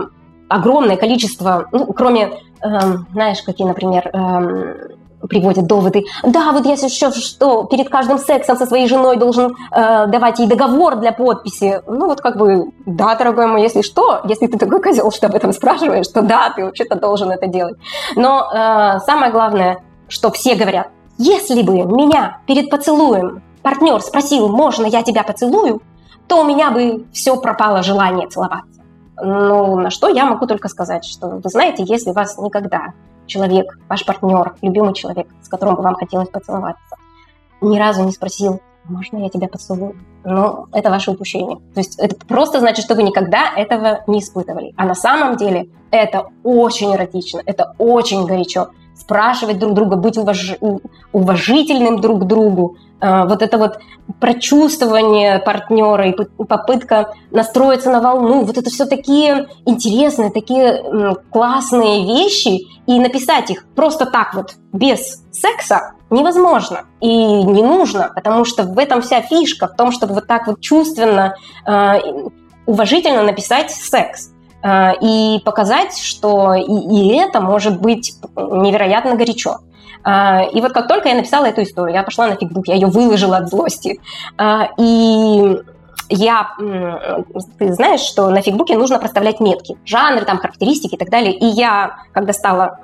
огромное количество, ну, кроме, э, знаешь, какие, например, э, приводят доводы. Да, вот я еще что, перед каждым сексом со своей женой должен э, давать ей договор для подписи. Ну вот как бы, да, дорогой мой, если что, если ты такой козел, что об этом спрашиваешь, то да, ты вообще-то должен это делать. Но э, самое главное, что все говорят, если бы меня перед поцелуем партнер спросил, можно я тебя поцелую, то у меня бы все пропало желание целоваться. Ну, на что я могу только сказать, что, вы знаете, если вас никогда человек, ваш партнер, любимый человек, с которым бы вам хотелось поцеловаться, ни разу не спросил, можно я тебя поцелую? Но это ваше упущение. То есть это просто значит, что вы никогда этого не испытывали. А на самом деле это очень эротично, это очень горячо. Спрашивать друг друга, быть уваж... уважительным друг к другу, а, вот это вот прочувствование партнера и попытка настроиться на волну, вот это все такие интересные, такие классные вещи, и написать их просто так вот, без секса, невозможно и не нужно, потому что в этом вся фишка, в том, чтобы вот так вот чувственно, а, уважительно написать секс и показать, что и, и это может быть невероятно горячо. А, и вот как только я написала эту историю, я пошла на фигбук, я ее выложила от злости. А, и я, ты знаешь, что на фигбуке нужно проставлять метки, жанры, там, характеристики и так далее. И я, когда стала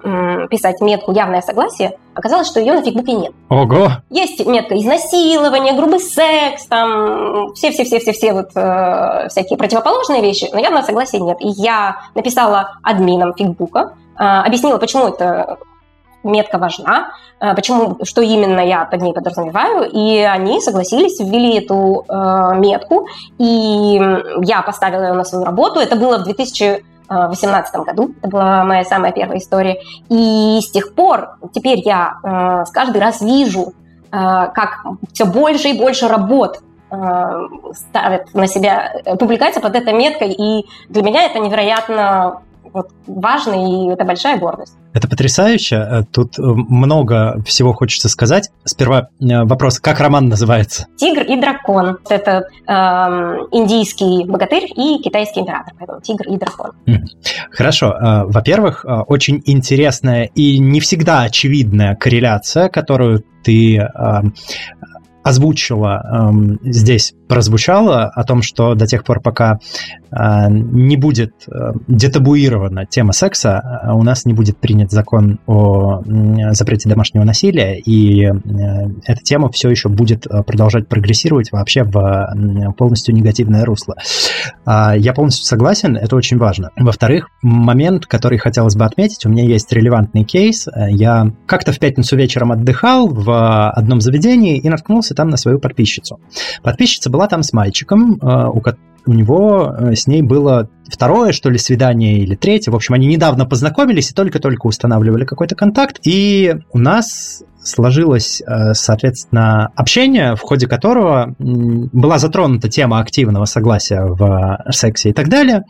писать метку «явное согласие», оказалось, что ее на фигбуке нет. Ого! Есть метка изнасилование, грубый секс, там, все-все-все-все-все вот э, всякие противоположные вещи, но явного согласия нет. И я написала админам фигбука, э, объяснила, почему это метка важна, э, почему, что именно я под ней подразумеваю, и они согласились, ввели эту э, метку, и я поставила ее на свою работу. Это было в 2018 году, это была моя самая первая история, и с тех пор теперь я э, каждый раз вижу, э, как все больше и больше работ э, ставят на себя публикация под этой меткой, и для меня это невероятно вот важно, и это большая гордость. Это потрясающе. Э, тут э, много всего хочется сказать. Сперва э, вопрос, как роман называется? «Тигр и дракон». Это э, индийский богатырь и китайский император. Поэтому «Тигр и дракон». Хорошо. Во-первых, очень интересная и не всегда очевидная корреляция, которую ты озвучила эм, здесь, прозвучало о том, что до тех пор, пока э, не будет э, детабуирована тема секса, э, у нас не будет принят закон о э, запрете домашнего насилия, и э, эта тема все еще будет э, продолжать прогрессировать вообще в э, полностью негативное русло. Э, я полностью согласен, это очень важно. Во-вторых, момент, который хотелось бы отметить, у меня есть релевантный кейс. Я как-то в пятницу вечером отдыхал в одном заведении и наткнулся там на свою подписчицу. Подписчица была там с мальчиком, э, у, у него э, с ней было второе, что ли, свидание или третье. В общем, они недавно познакомились и только-только устанавливали какой-то контакт. И у нас сложилось, э, соответственно, общение, в ходе которого была затронута тема активного согласия в сексе и так далее.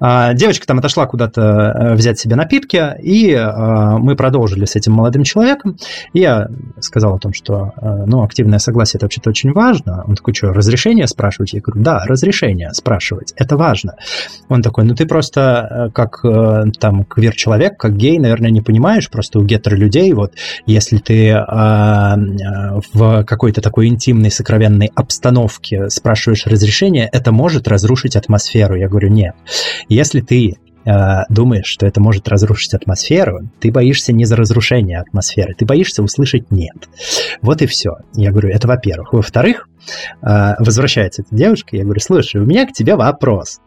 А, девочка там отошла куда-то э, взять себе напитки, и э, мы продолжили с этим молодым человеком. Я сказал о том, что ну, активное согласие это вообще-то очень важно. Он такой, что, разрешение спрашивать? Я говорю, да, разрешение спрашивать, это важно. Он такой, ну ты просто как там квир-человек, как гей, наверное, не понимаешь, просто у гетеро людей, вот если ты ты а, в какой-то такой интимной, сокровенной обстановке спрашиваешь разрешение, это может разрушить атмосферу. Я говорю, нет. Если ты а, думаешь, что это может разрушить атмосферу, ты боишься не за разрушение атмосферы, ты боишься услышать «нет». Вот и все. Я говорю, это во-первых. Во-вторых, а, возвращается эта девушка, я говорю, слушай, у меня к тебе вопрос.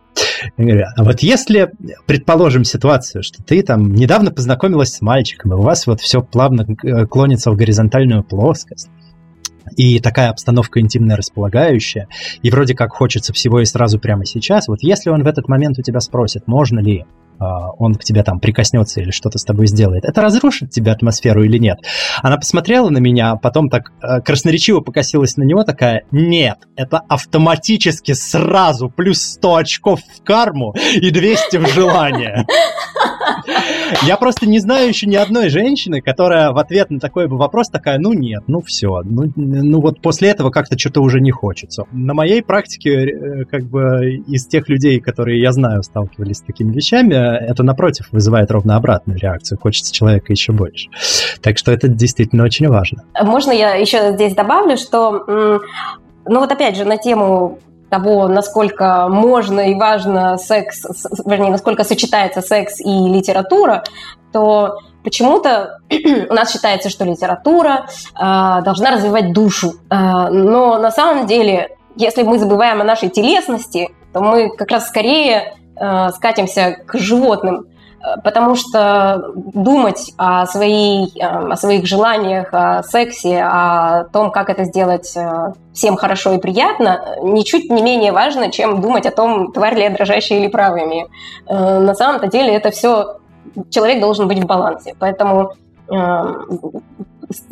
А вот если, предположим, ситуацию, что ты там недавно познакомилась с мальчиком, и у вас вот все плавно э, клонится в горизонтальную плоскость, и такая обстановка интимная располагающая, и вроде как хочется всего и сразу прямо сейчас, вот если он в этот момент у тебя спросит, можно ли он к тебе там прикоснется или что-то с тобой сделает, это разрушит тебе атмосферу или нет? Она посмотрела на меня, а потом так э, красноречиво покосилась на него, такая, нет, это автоматически сразу плюс 100 очков в карму и 200 в желание. Я просто не знаю еще ни одной женщины, которая в ответ на такой бы вопрос такая, ну нет, ну все, ну, ну вот после этого как-то что-то уже не хочется. На моей практике, э, как бы из тех людей, которые я знаю, сталкивались с такими вещами, это напротив вызывает ровно обратную реакцию. Хочется человека еще больше. Так что это действительно очень важно. Можно я еще здесь добавлю, что, ну вот опять же, на тему того, насколько можно и важно секс, вернее, насколько сочетается секс и литература, то почему-то у нас считается, что литература э, должна развивать душу. Э, но на самом деле, если мы забываем о нашей телесности, то мы как раз скорее э, скатимся к животным, потому что думать о, своей, э, о своих желаниях, о сексе, о том, как это сделать э, всем хорошо и приятно, ничуть не менее важно, чем думать о том, тварь ли я дрожащая или правыми. На самом-то деле это все человек должен быть в балансе. Поэтому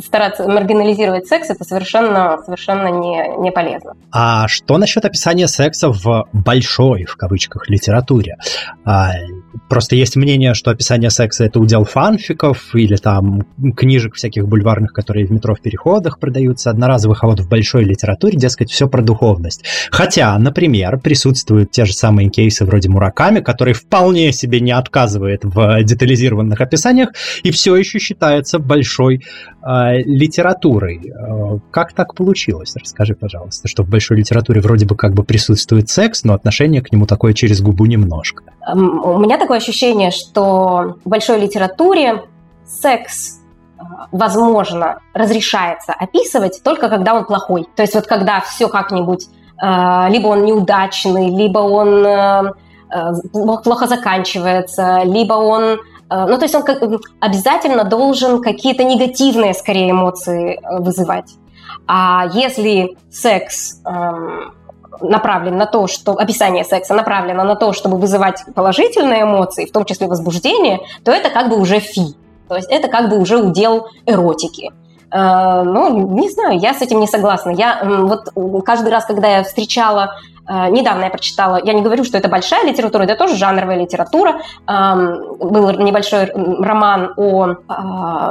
стараться маргинализировать секс, это совершенно, совершенно не, не полезно. А что насчет описания секса в большой, в кавычках, литературе? А, просто есть мнение, что описание секса это удел фанфиков или там книжек всяких бульварных, которые в метро в переходах продаются, одноразовых, а вот в большой литературе, дескать, все про духовность. Хотя, например, присутствуют те же самые кейсы вроде Мураками, который вполне себе не отказывает в детализированных описаниях и все еще считается большой э, литературой. Э, как так получилось? Расскажи, пожалуйста, что в большой литературе вроде бы как бы присутствует секс, но отношение к нему такое через губу немножко. У меня такое ощущение, что в большой литературе секс э, возможно, разрешается описывать только когда он плохой. То есть вот когда все как-нибудь, э, либо он неудачный, либо он плохо заканчивается, либо он Э, ну, то есть он обязательно должен какие-то негативные, скорее, эмоции э, вызывать. А если секс эм, направлен на то, что описание секса направлено на то, чтобы вызывать положительные эмоции, в том числе возбуждение, то это как бы уже фи. То есть это как бы уже удел эротики. Э, ну, не знаю, я с этим не согласна. Я вот каждый раз, когда я встречала недавно я прочитала, я не говорю, что это большая литература, это тоже жанровая литература. Был небольшой роман о э,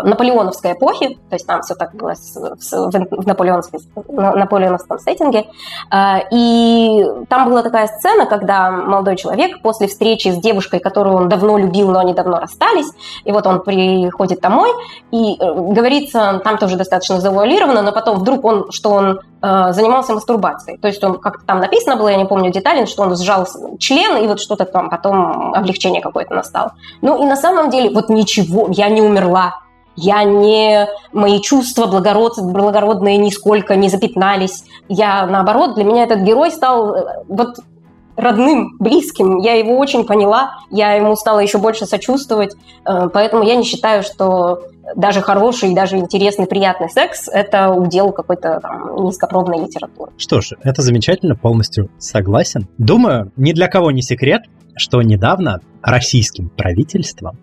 наполеоновской эпохе, то есть там все так было в наполеоновском, сеттинге. Э, и там была такая сцена, когда молодой человек после встречи с девушкой, которую он давно любил, но они давно расстались, и вот он приходит домой, и говорится, там тоже достаточно завуалировано, но потом вдруг он, что он занимался мастурбацией. То есть он как-то там написано было, я не помню детали, что он сжал член, и вот что-то там потом облегчение какое-то настало. Ну и на самом деле вот ничего, я не умерла, я не, мои чувства благород, благородные нисколько не запятнались. Я, наоборот, для меня этот герой стал э, вот родным, близким. Я его очень поняла, я ему стала еще больше сочувствовать, э, поэтому я не считаю, что даже хороший, даже интересный, приятный секс – это удел какой-то низкопробной литературы. Что ж, это замечательно, полностью согласен. Думаю, ни для кого не секрет, что недавно российским правительством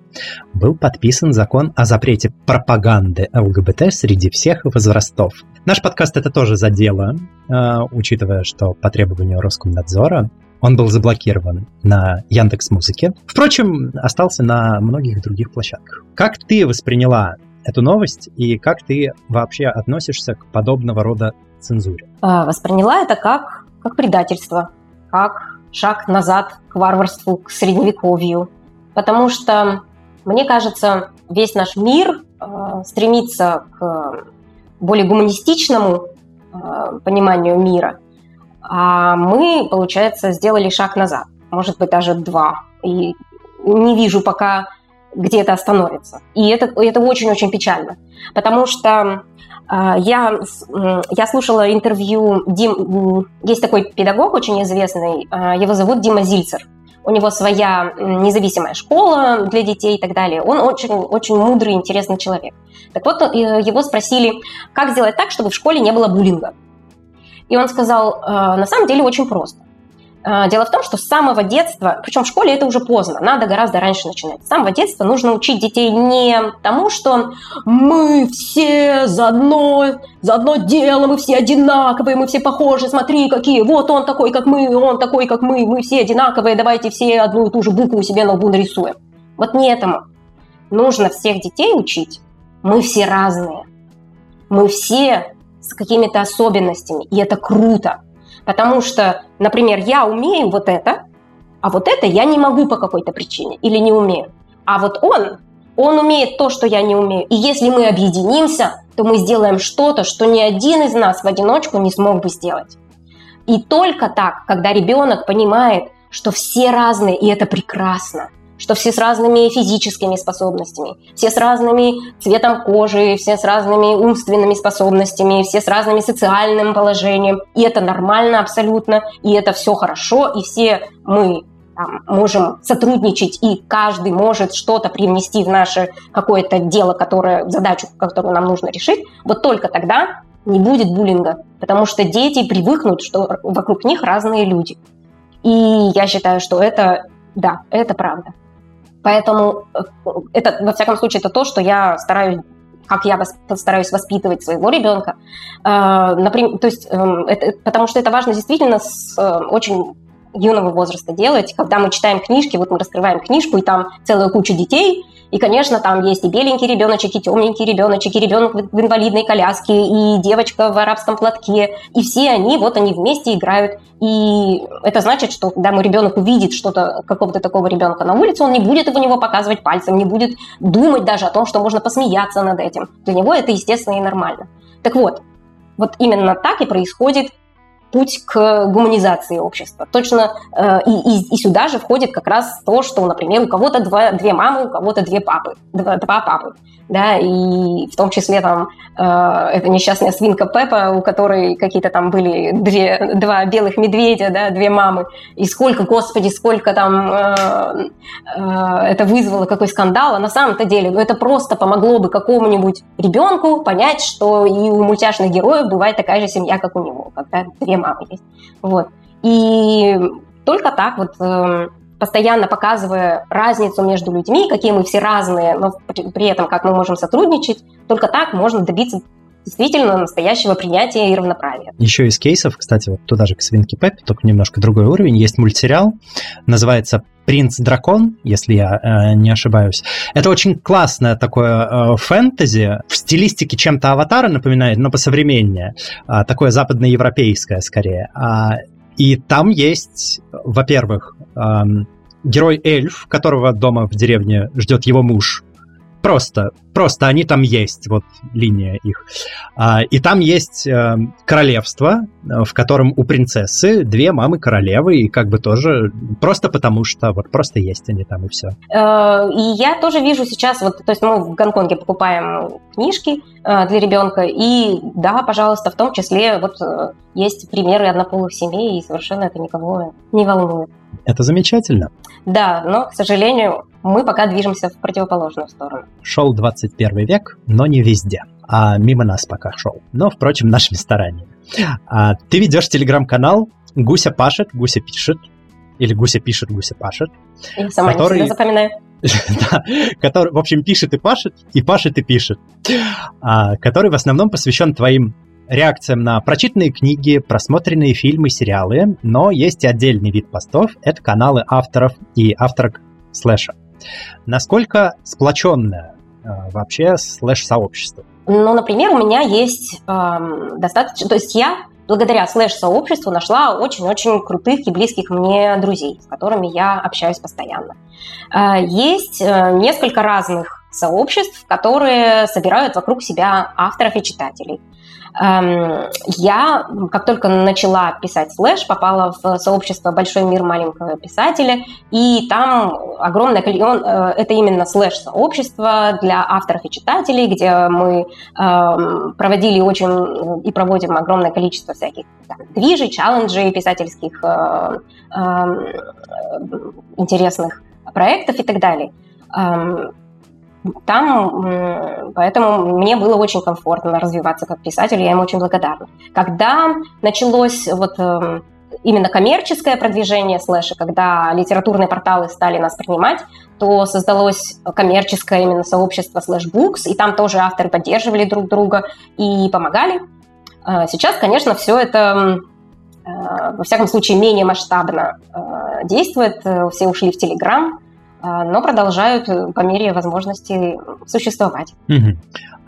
был подписан закон о запрете пропаганды ЛГБТ среди всех возрастов. Наш подкаст это тоже задело, э, учитывая, что по требованию Роскомнадзора он был заблокирован на Яндекс Музыке. Впрочем, остался на многих других площадках. Как ты восприняла эту новость и как ты вообще относишься к подобного рода цензуре? А, восприняла это как, как предательство, как шаг назад к варварству, к средневековью. Потому что, мне кажется, весь наш мир э, стремится к более гуманистичному э, пониманию мира – а мы, получается, сделали шаг назад, может быть, даже два. И не вижу пока, где это остановится. И это, это очень-очень печально, потому что э, я, я слушала интервью, Дим, есть такой педагог очень известный, э, его зовут Дима Зильцер. У него своя независимая школа для детей и так далее. Он очень, очень мудрый, интересный человек. Так вот, э, его спросили, как сделать так, чтобы в школе не было буллинга. И он сказал, «Э, на самом деле очень просто. Э, дело в том, что с самого детства, причем в школе это уже поздно, надо гораздо раньше начинать. С самого детства нужно учить детей не тому, что мы все за одно, за одно дело, мы все одинаковые, мы все похожи, смотри, какие, вот он такой, как мы, он такой, как мы, мы все одинаковые, давайте все одну и ту же букву себе на лбу нарисуем. Вот не этому. Нужно всех детей учить. Мы все разные. Мы все с какими-то особенностями, и это круто. Потому что, например, я умею вот это, а вот это я не могу по какой-то причине или не умею. А вот он, он умеет то, что я не умею. И если мы объединимся, то мы сделаем что-то, что ни один из нас в одиночку не смог бы сделать. И только так, когда ребенок понимает, что все разные, и это прекрасно, что все с разными физическими способностями, все с разными цветом кожи, все с разными умственными способностями, все с разным социальным положением. И это нормально абсолютно, и это все хорошо, и все мы там, можем сотрудничать, и каждый может что-то привнести в наше какое-то дело, которое, задачу, которую нам нужно решить, вот только тогда не будет буллинга, потому что дети привыкнут, что вокруг них разные люди. И я считаю, что это, да, это правда. Поэтому э, это, во всяком случае, это то, что я стараюсь как я стараюсь воспитывать своего ребенка. Э, например, то есть, эм, это, потому что это важно действительно с э, очень юного возраста делать, когда мы читаем книжки, вот мы раскрываем книжку, и там целая куча детей, и, конечно, там есть и беленький ребеночек, и темненький ребеночек, и ребенок в инвалидной коляске, и девочка в арабском платке, и все они, вот они вместе играют. И это значит, что когда мой ребенок увидит что-то, какого-то такого ребенка на улице, он не будет в него показывать пальцем, не будет думать даже о том, что можно посмеяться над этим. Для него это естественно и нормально. Так вот, вот именно так и происходит путь к гуманизации общества. Точно э, и, и, и сюда же входит как раз то, что, например, у кого-то два, две мамы, у кого-то две папы, два, два папы да, и в том числе там э, эта несчастная свинка Пеппа, у которой какие-то там были две, два белых медведя, да, две мамы, и сколько, господи, сколько там э, э, это вызвало, какой скандал, а на самом-то деле, ну это просто помогло бы какому-нибудь ребенку понять, что и у мультяшных героев бывает такая же семья, как у него, когда две мамы есть, вот. И только так вот э, постоянно показывая разницу между людьми, какие мы все разные, но при этом как мы можем сотрудничать, только так можно добиться действительно настоящего принятия и равноправия. Еще из кейсов, кстати, вот туда же к Свинке Пеппе, только немножко другой уровень, есть мультсериал, называется «Принц-дракон», если я э, не ошибаюсь. Это очень классное такое э, фэнтези, в стилистике чем-то «Аватара» напоминает, но посовременнее, э, такое западноевропейское скорее. А, и там есть, во-первых, э, герой-эльф, которого дома в деревне ждет его муж, Просто, просто они там есть, вот линия их. А, и там есть э, королевство, э, в котором у принцессы две мамы королевы, и как бы тоже просто потому, что вот просто есть они там, и все. Э, и я тоже вижу сейчас, вот, то есть мы в Гонконге покупаем книжки для ребенка, и да, пожалуйста, в том числе вот есть примеры однополых семей, и совершенно это никого не волнует. Это замечательно. Да, но, к сожалению, мы пока движемся в противоположную сторону. Шел 21 век, но не везде. А мимо нас пока шел. Но, впрочем, нашими стараниями. А, ты ведешь телеграм-канал «Гуся пашет, Гуся пишет». Или «Гуся пишет, Гуся пашет». Я сама который... не запоминаю. да, который, в общем, пишет и пашет, и пашет и пишет. А, который в основном посвящен твоим реакциям на прочитанные книги, просмотренные фильмы, сериалы, но есть и отдельный вид постов — это каналы авторов и авторок слэша. Насколько сплоченное э, вообще слэш-сообщество? Ну, например, у меня есть э, достаточно... То есть я благодаря слэш-сообществу нашла очень-очень крутых и близких мне друзей, с которыми я общаюсь постоянно. Э, есть э, несколько разных сообществ, которые собирают вокруг себя авторов и читателей. Эм, я, как только начала писать слэш, попала в сообщество «Большой мир маленького писателя», и там огромное количество, это именно слэш-сообщество для авторов и читателей, где мы эм, проводили очень и проводим огромное количество всяких там, движей, челленджей писательских э, эм, интересных проектов и так далее. Там, поэтому мне было очень комфортно развиваться как писатель, я им очень благодарна. Когда началось вот эм, именно коммерческое продвижение слэша, когда литературные порталы стали нас принимать, то создалось коммерческое именно сообщество слэш-букс, и там тоже авторы поддерживали друг друга и помогали. А сейчас, конечно, все это э, во всяком случае менее масштабно э, действует, все ушли в Телеграм, но продолжают э, по мере возможности существовать. Угу.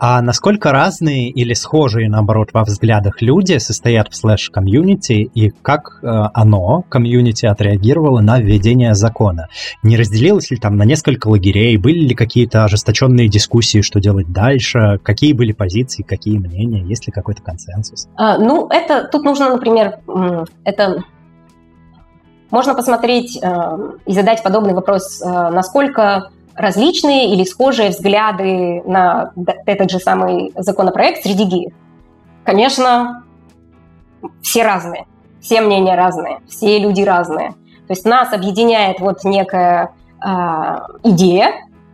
А насколько разные или схожие, наоборот, во взглядах люди состоят в слэш-комьюнити и как э, оно, комьюнити, отреагировало на введение закона? Не разделилось ли там на несколько лагерей? Были ли какие-то ожесточенные дискуссии, что делать дальше? Какие были позиции, какие мнения? Есть ли какой-то консенсус? А, ну, это тут нужно, например, это можно посмотреть э, и задать подобный вопрос, э, насколько различные или схожие взгляды на этот же самый законопроект среди геев. Конечно, все разные, все мнения разные, все люди разные. То есть нас объединяет вот некая э, идея,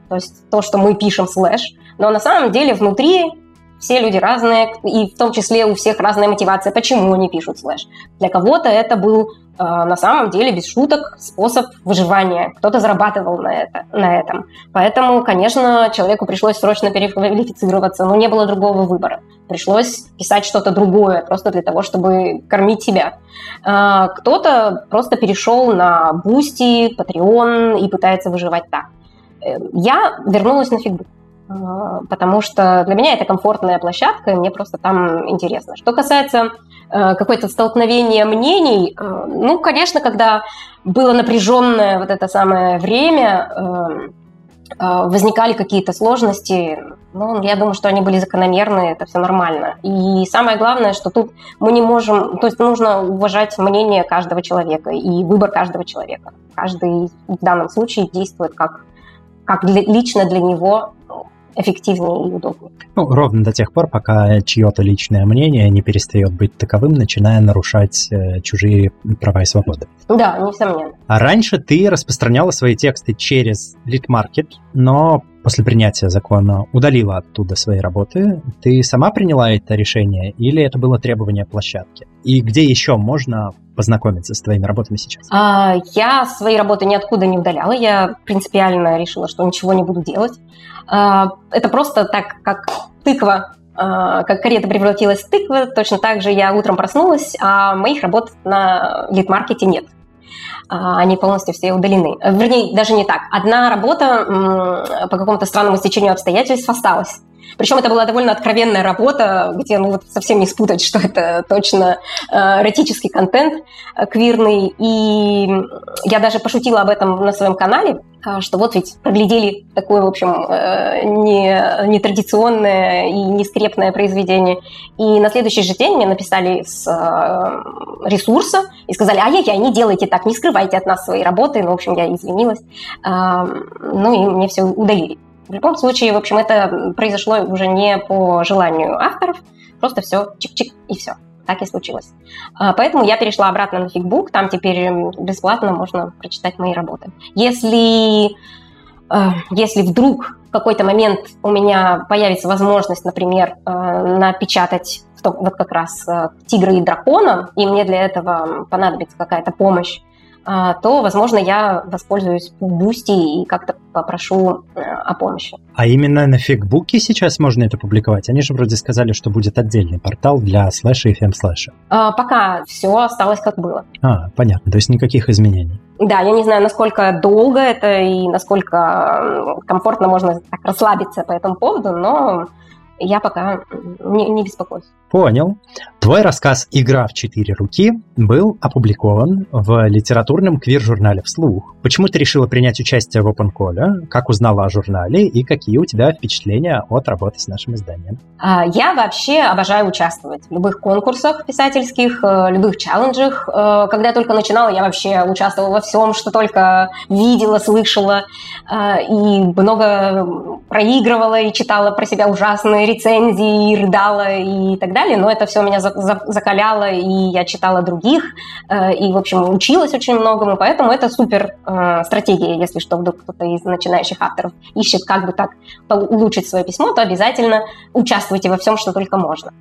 то есть то, что мы пишем слэш, но на самом деле внутри все люди разные, и в том числе у всех разная мотивация, почему они пишут слэш. Для кого-то это был э, на самом деле, без шуток, способ выживания. Кто-то зарабатывал на, это, на этом. Поэтому, конечно, человеку пришлось срочно переквалифицироваться, но не было другого выбора. Пришлось писать что-то другое, просто для того, чтобы кормить себя. Э, кто-то просто перешел на Бусти, Patreon и пытается выживать так. Э, я вернулась на фигбук. А, потому что для меня это комфортная площадка, и мне просто там интересно. Что касается э, какое-то столкновения мнений, э, ну, конечно, когда было напряженное вот это самое время, э, возникали какие-то сложности, ну, я думаю, что они были закономерны, это все нормально. И самое главное, что тут мы не можем, то есть нужно уважать мнение каждого человека и выбор каждого человека. Каждый в данном случае действует как, как лично для него эффективнее и удобнее. Ну, ровно до тех пор, пока чье-то личное мнение не перестает быть таковым, начиная нарушать э, чужие права и свободы. Да, несомненно. А раньше ты распространяла свои тексты через LeadMarket, но после принятия закона удалила оттуда свои работы. Ты сама приняла это решение или это было требование площадки? И где еще можно познакомиться с твоими работами сейчас? А, я свои работы ниоткуда не удаляла. Я принципиально решила, что ничего не буду делать. А, это просто так, как тыква как карета превратилась в тыкву, точно так же я утром проснулась, а моих работ на лид-маркете нет. Они полностью все удалены. Вернее, даже не так. Одна работа по какому-то странному стечению обстоятельств осталась. Причем это была довольно откровенная работа, где ну вот совсем не спутать, что это точно э, эротический контент э, квирный. И я даже пошутила об этом на своем канале, э, что вот ведь проглядели такое, в общем, не, нетрадиционное и нескрепное произведение. И на следующий же день мне написали с ресурса и сказали, ай-яй-яй, не делайте так, не скрывайте от нас свои работы. Ну, в общем, я извинилась. Ну и мне все удалили. В любом случае, в общем, это произошло уже не по желанию авторов, просто все чик-чик и все. Так и случилось. А, поэтому я перешла обратно на Фикбук, там теперь бесплатно можно прочитать мои работы. Если, а, если вдруг в какой-то момент у меня появится возможность, например, а, напечатать вот как раз «Тигра и дракона», и мне для этого понадобится какая-то помощь, а, то, возможно, я воспользуюсь Бусти и как-то попрошу э, о помощи. А именно на фигбуке сейчас можно это публиковать? Они же вроде сказали, что будет отдельный портал для слэша и фем-слэша. А, пока все осталось как было. А, понятно, то есть никаких изменений. Да, я не знаю, насколько долго это и насколько комфортно можно так расслабиться по этому поводу, но я пока не, не беспокоюсь. Понял. Твой рассказ «Игра в четыре руки» был опубликован в литературном квир-журнале «Вслух». Почему ты решила принять участие в OpenCall? Как узнала о журнале и какие у тебя впечатления от работы с нашим изданием? А, я вообще обожаю участвовать в любых конкурсах писательских, э, любых челленджах. Э, когда я только начинала, я вообще участвовала во всем, что только видела, слышала, э, и много проигрывала и читала про себя ужасные рецензии, и рыдала и так далее, но это все меня закаляло, и я читала других, э, и, в общем, училась очень многому, поэтому это супер э, стратегия, если что, вдруг кто-то из начинающих авторов ищет, как бы так улучшить свое письмо, то обязательно участвуйте во всем, что только можно.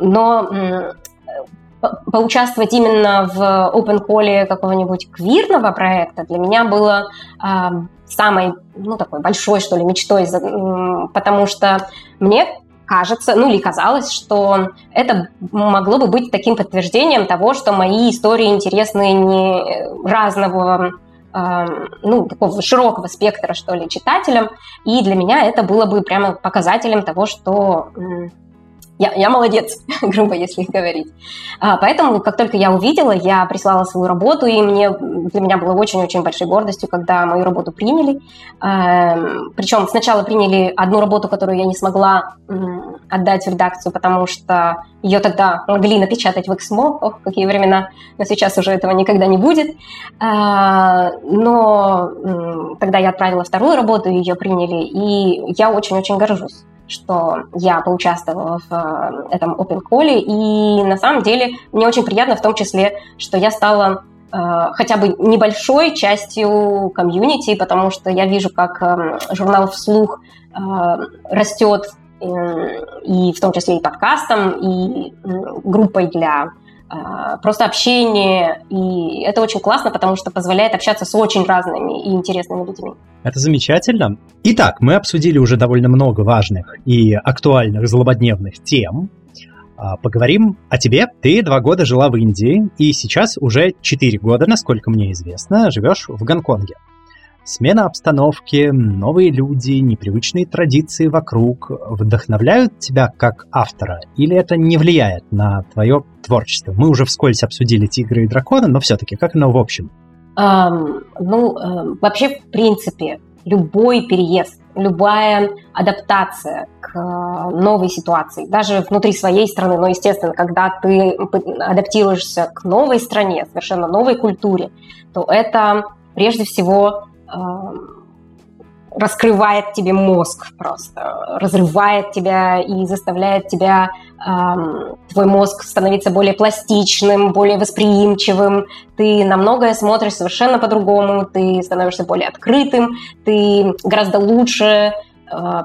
Но поучаствовать именно в open call какого-нибудь квирного проекта для меня было самой, ну, такой большой, что ли, мечтой, потому что мне кажется, ну или казалось, что это могло бы быть таким подтверждением того, что мои истории интересны не разного ну, такого широкого спектра, что ли, читателям. И для меня это было бы прямо показателем того, что я, я молодец, грубо если говорить. А, поэтому, как только я увидела, я прислала свою работу, и мне, для меня было очень-очень большой гордостью, когда мою работу приняли. А, эм, причем сначала приняли одну работу, которую я не смогла м, отдать в редакцию, потому что ее тогда могли напечатать в Эксмо. Ох, какие времена, но сейчас уже этого никогда не будет. А, но м, тогда я отправила вторую работу, ее приняли, и я очень-очень горжусь что я поучаствовала в э, этом Open Call, и на самом деле мне очень приятно в том числе, что я стала э, хотя бы небольшой частью комьюнити, потому что я вижу, как э, журнал «Вслух» растет и в том числе и подкастом, и группой для просто общение, и это очень классно, потому что позволяет общаться с очень разными и интересными людьми. Это замечательно. Итак, мы обсудили уже довольно много важных и актуальных злободневных тем. А, поговорим о тебе. Ты два года жила в Индии, и сейчас уже четыре года, насколько мне известно, живешь в Гонконге. Смена обстановки, новые люди, непривычные традиции вокруг вдохновляют тебя как автора? Или это не влияет на твое творчество? Мы уже вскользь обсудили «Тигры и драконы», но все-таки как оно в общем? Um, ну, um, вообще, в принципе, любой переезд, любая адаптация к новой ситуации, даже внутри своей страны, но, естественно, когда ты адаптируешься к новой стране, совершенно новой культуре, то это прежде всего раскрывает тебе мозг просто, разрывает тебя и заставляет тебя, эм, твой мозг становиться более пластичным, более восприимчивым, ты на многое смотришь совершенно по-другому, ты становишься более открытым, ты гораздо лучше э,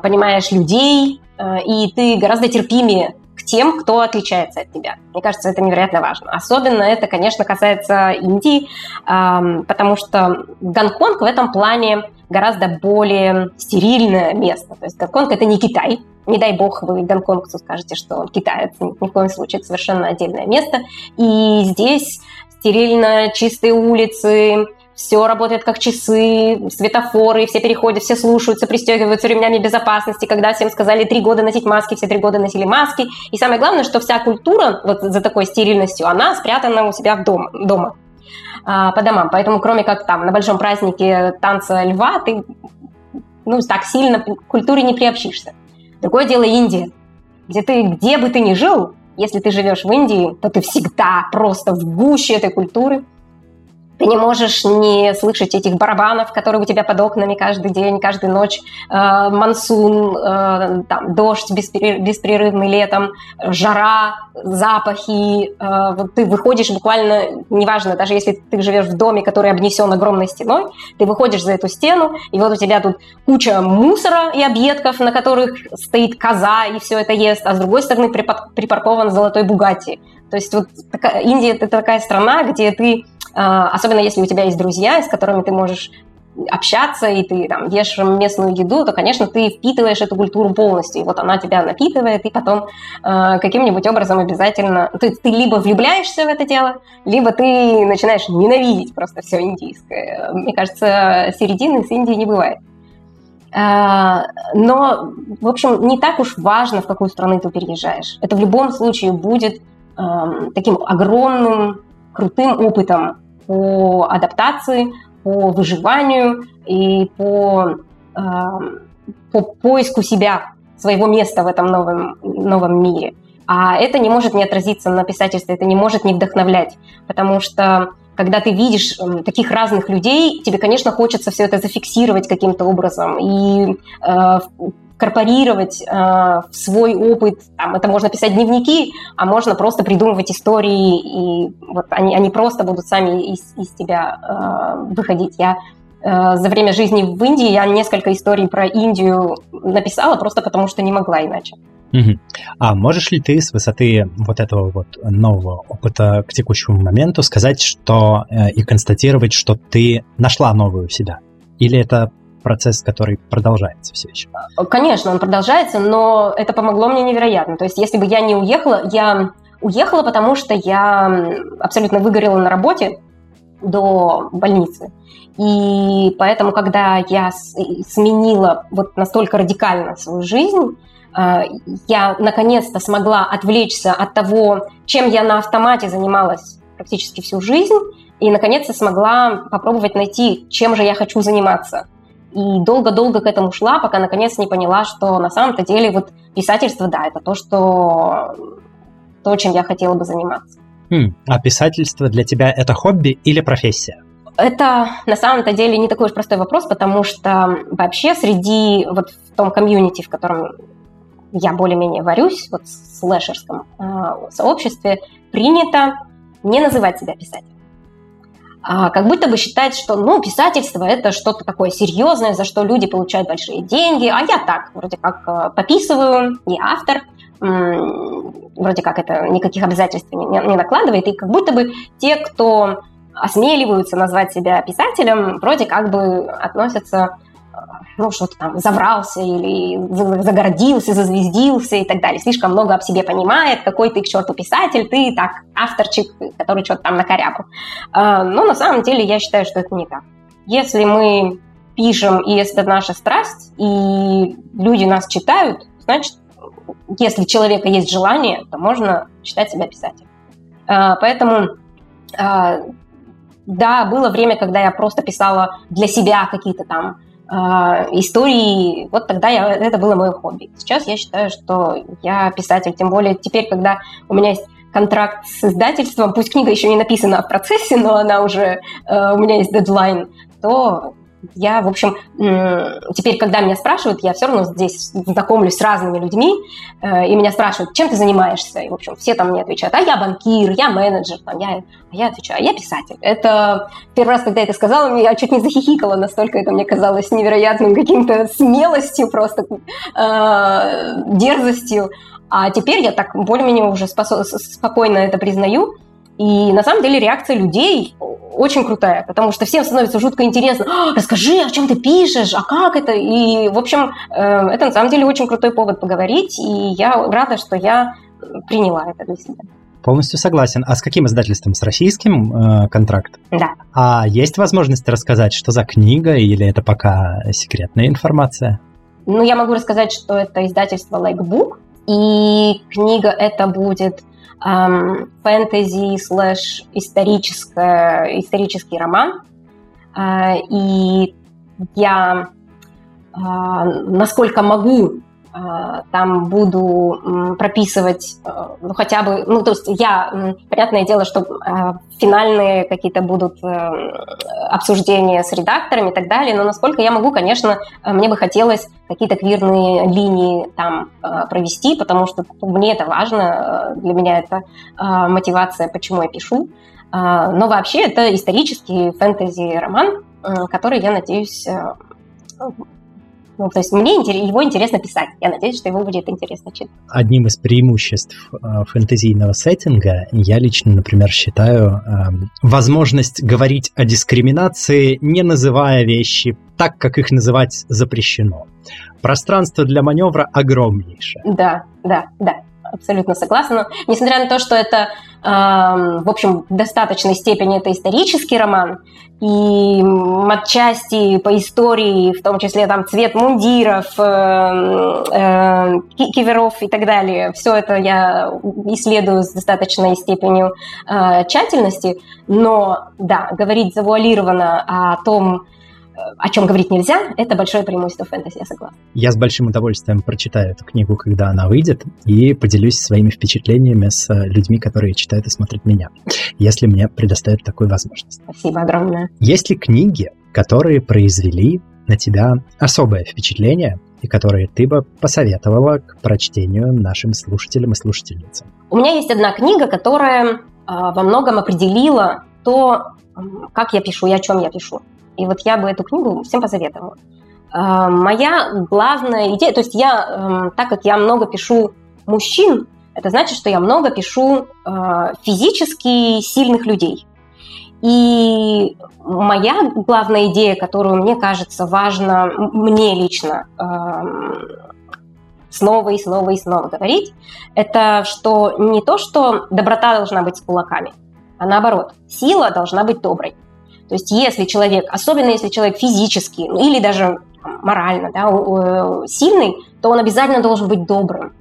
понимаешь людей, э, и ты гораздо терпимее тем, кто отличается от тебя. Мне кажется, это невероятно важно. Особенно это, конечно, касается Индии, потому что Гонконг в этом плане гораздо более стерильное место. То есть Гонконг – это не Китай, Не дай бог вы гонконгцу скажете, что он китаец. Ни, в коем случае, это совершенно отдельное место. И здесь стерильно чистые улицы, все работает как часы, светофоры, все переходят, все слушаются, пристегиваются ремнями безопасности. Когда всем сказали три года носить маски, все три года носили маски. И самое главное, что вся культура вот за такой стерильностью, она спрятана у себя в дом, дома, а, по домам. Поэтому кроме как там на большом празднике танца льва, ты ну, так сильно к культуре не приобщишься. Другое дело Индия, где ты, где бы ты ни жил, если ты живешь в Индии, то ты всегда просто в гуще этой культуры – ты не можешь не слышать этих барабанов, которые у тебя под окнами каждый день, каждую ночь. Э, мансун, э, там, дождь беспрерывный летом, жара, запахи. Э, вот ты выходишь буквально, неважно, даже если ты живешь в доме, который обнесен огромной стеной, ты выходишь за эту стену, и вот у тебя тут куча мусора и объедков, на которых стоит коза и все это ест, а с другой стороны припаркован золотой Бугатти. То есть вот такая, Индия – это такая страна, где ты особенно если у тебя есть друзья, с которыми ты можешь общаться, и ты там ешь местную еду, то, конечно, ты впитываешь эту культуру полностью. И вот она тебя напитывает, и потом э, каким-нибудь образом обязательно... Ты, ты либо влюбляешься в это дело, либо ты начинаешь ненавидеть просто все индийское. Мне кажется, середины с Индией не бывает. Э, но, в общем, не так уж важно, в какую страну ты переезжаешь. Это в любом случае будет э, таким огромным крутым опытом по адаптации, по выживанию и по, э, по поиску себя, своего места в этом новом, новом мире. А это не может не отразиться на писательстве, это не может не вдохновлять, потому что когда ты видишь таких разных людей, тебе, конечно, хочется все это зафиксировать каким-то образом и э, корпорировать э, в свой опыт. Там, это можно писать дневники, а можно просто придумывать истории, и вот они, они просто будут сами из, из тебя э, выходить. Я э, за время жизни в Индии я несколько историй про Индию написала просто потому, что не могла иначе. Угу. А можешь ли ты с высоты вот этого вот нового опыта к текущему моменту сказать, что э, и констатировать, что ты нашла новую себя? Или это процесс, который продолжается все еще? Конечно, он продолжается, но это помогло мне невероятно. То есть, если бы я не уехала, я уехала, потому что я абсолютно выгорела на работе до больницы. И поэтому, когда я сменила вот настолько радикально свою жизнь, э, я наконец-то смогла отвлечься от того, чем я на автомате занималась практически всю жизнь, и наконец-то смогла попробовать найти, чем же я хочу заниматься. И долго-долго к этому шла, пока наконец не поняла, что на самом-то деле вот писательство, да, это то, что то, чем я хотела бы заниматься. Хм, а писательство для тебя это хобби или профессия? Это на самом-то деле не такой уж простой вопрос, потому что вообще среди вот в том комьюнити, в котором я более-менее варюсь, вот в слэшерском э, сообществе, принято не называть себя писателем как будто бы считать, что ну, писательство это что-то такое серьезное, за что люди получают большие деньги, а я так, вроде как э, пописываю, не автор, вроде как это никаких обязательств не, не накладывает, и как будто бы те, кто осмеливаются назвать себя писателем, вроде как бы относятся ну, что-то там заврался или загордился, зазвездился и так далее. Слишком много об себе понимает, какой ты к черту писатель, ты так авторчик, который что-то там накорябал. А, но на самом деле я считаю, что это не так. Если мы пишем, и если это наша страсть, и люди нас читают, значит, если у человека есть желание, то можно считать себя писателем. А, поэтому а, да, было время, когда я просто писала для себя какие-то там истории, вот тогда я, это было мое хобби. Сейчас я считаю, что я писатель, тем более теперь, когда у меня есть контракт с издательством, пусть книга еще не написана в процессе, но она уже, э, у меня есть дедлайн, то я, в общем, теперь, когда меня спрашивают, я все равно здесь знакомлюсь с разными людьми, э, и меня спрашивают, чем ты занимаешься? И, в общем, все там мне отвечают, а я банкир, я менеджер, там, я, а я отвечаю, а я писатель. Это первый раз, когда я это сказала, я чуть не захихикала, настолько это мне казалось невероятным каким-то смелостью, просто э, дерзостью. А теперь я так более-менее уже спокойно это признаю, и на самом деле реакция людей очень крутая, потому что всем становится жутко интересно. «А, расскажи, о чем ты пишешь, а как это? И, в общем, э, это на самом деле очень крутой повод поговорить, и я рада, что я приняла это для себя. Полностью согласен. А с каким издательством? С российским э, контракт? Да. А есть возможность рассказать, что за книга, или это пока секретная информация? Ну, я могу рассказать, что это издательство Like Book, и книга это будет эм, фэнтези слэш исторический роман. Э, и я, э, насколько могу, там буду прописывать, э, ну, хотя бы, ну, то есть я, понятное дело, что а, финальные какие-то будут э, обсуждения с редакторами и так далее, но насколько я могу, конечно, э, мне бы хотелось какие-то квирные линии там провести, потому что мне это важно, для меня это мотивация, почему я пишу. Но вообще это исторический фэнтези-роман, который, я надеюсь, ну, то есть мне его интересно писать. Я надеюсь, что его будет интересно читать. Одним из преимуществ э, фэнтезийного сеттинга я лично, например, считаю э, возможность говорить о дискриминации, не называя вещи так, как их называть запрещено. Пространство для маневра огромнейшее. Да, да, да абсолютно согласна. Но, несмотря на то, что это, э, в общем, в достаточной степени это исторический роман, и отчасти по истории, в том числе там цвет мундиров, э, э, киверов и так далее, все это я исследую с достаточной степенью э, тщательности, но да, говорить завуалированно о том, о чем говорить нельзя, это большое преимущество фэнтези, я согласна. Я с большим удовольствием прочитаю эту книгу, когда она выйдет, и поделюсь своими впечатлениями с людьми, которые читают и смотрят меня, если мне предоставят такую возможность. Спасибо огромное. Есть ли книги, которые произвели на тебя особое впечатление и которые ты бы посоветовала к прочтению нашим слушателям и слушательницам? У меня есть одна книга, которая э, во многом определила то, как я пишу и о чем я пишу. И вот я бы эту книгу всем посоветовала. А, моя главная идея, то есть я, эм, так как я много пишу мужчин, это значит, что я много пишу а, физически сильных людей. И моя главная идея, которую мне кажется важно, мне лично эм, снова и снова и снова говорить, это что не то, что доброта должна быть с кулаками, а наоборот, сила должна быть доброй. То есть если человек, особенно если человек физически ну, или даже морально да, сильный, то он обязательно должен быть добрым.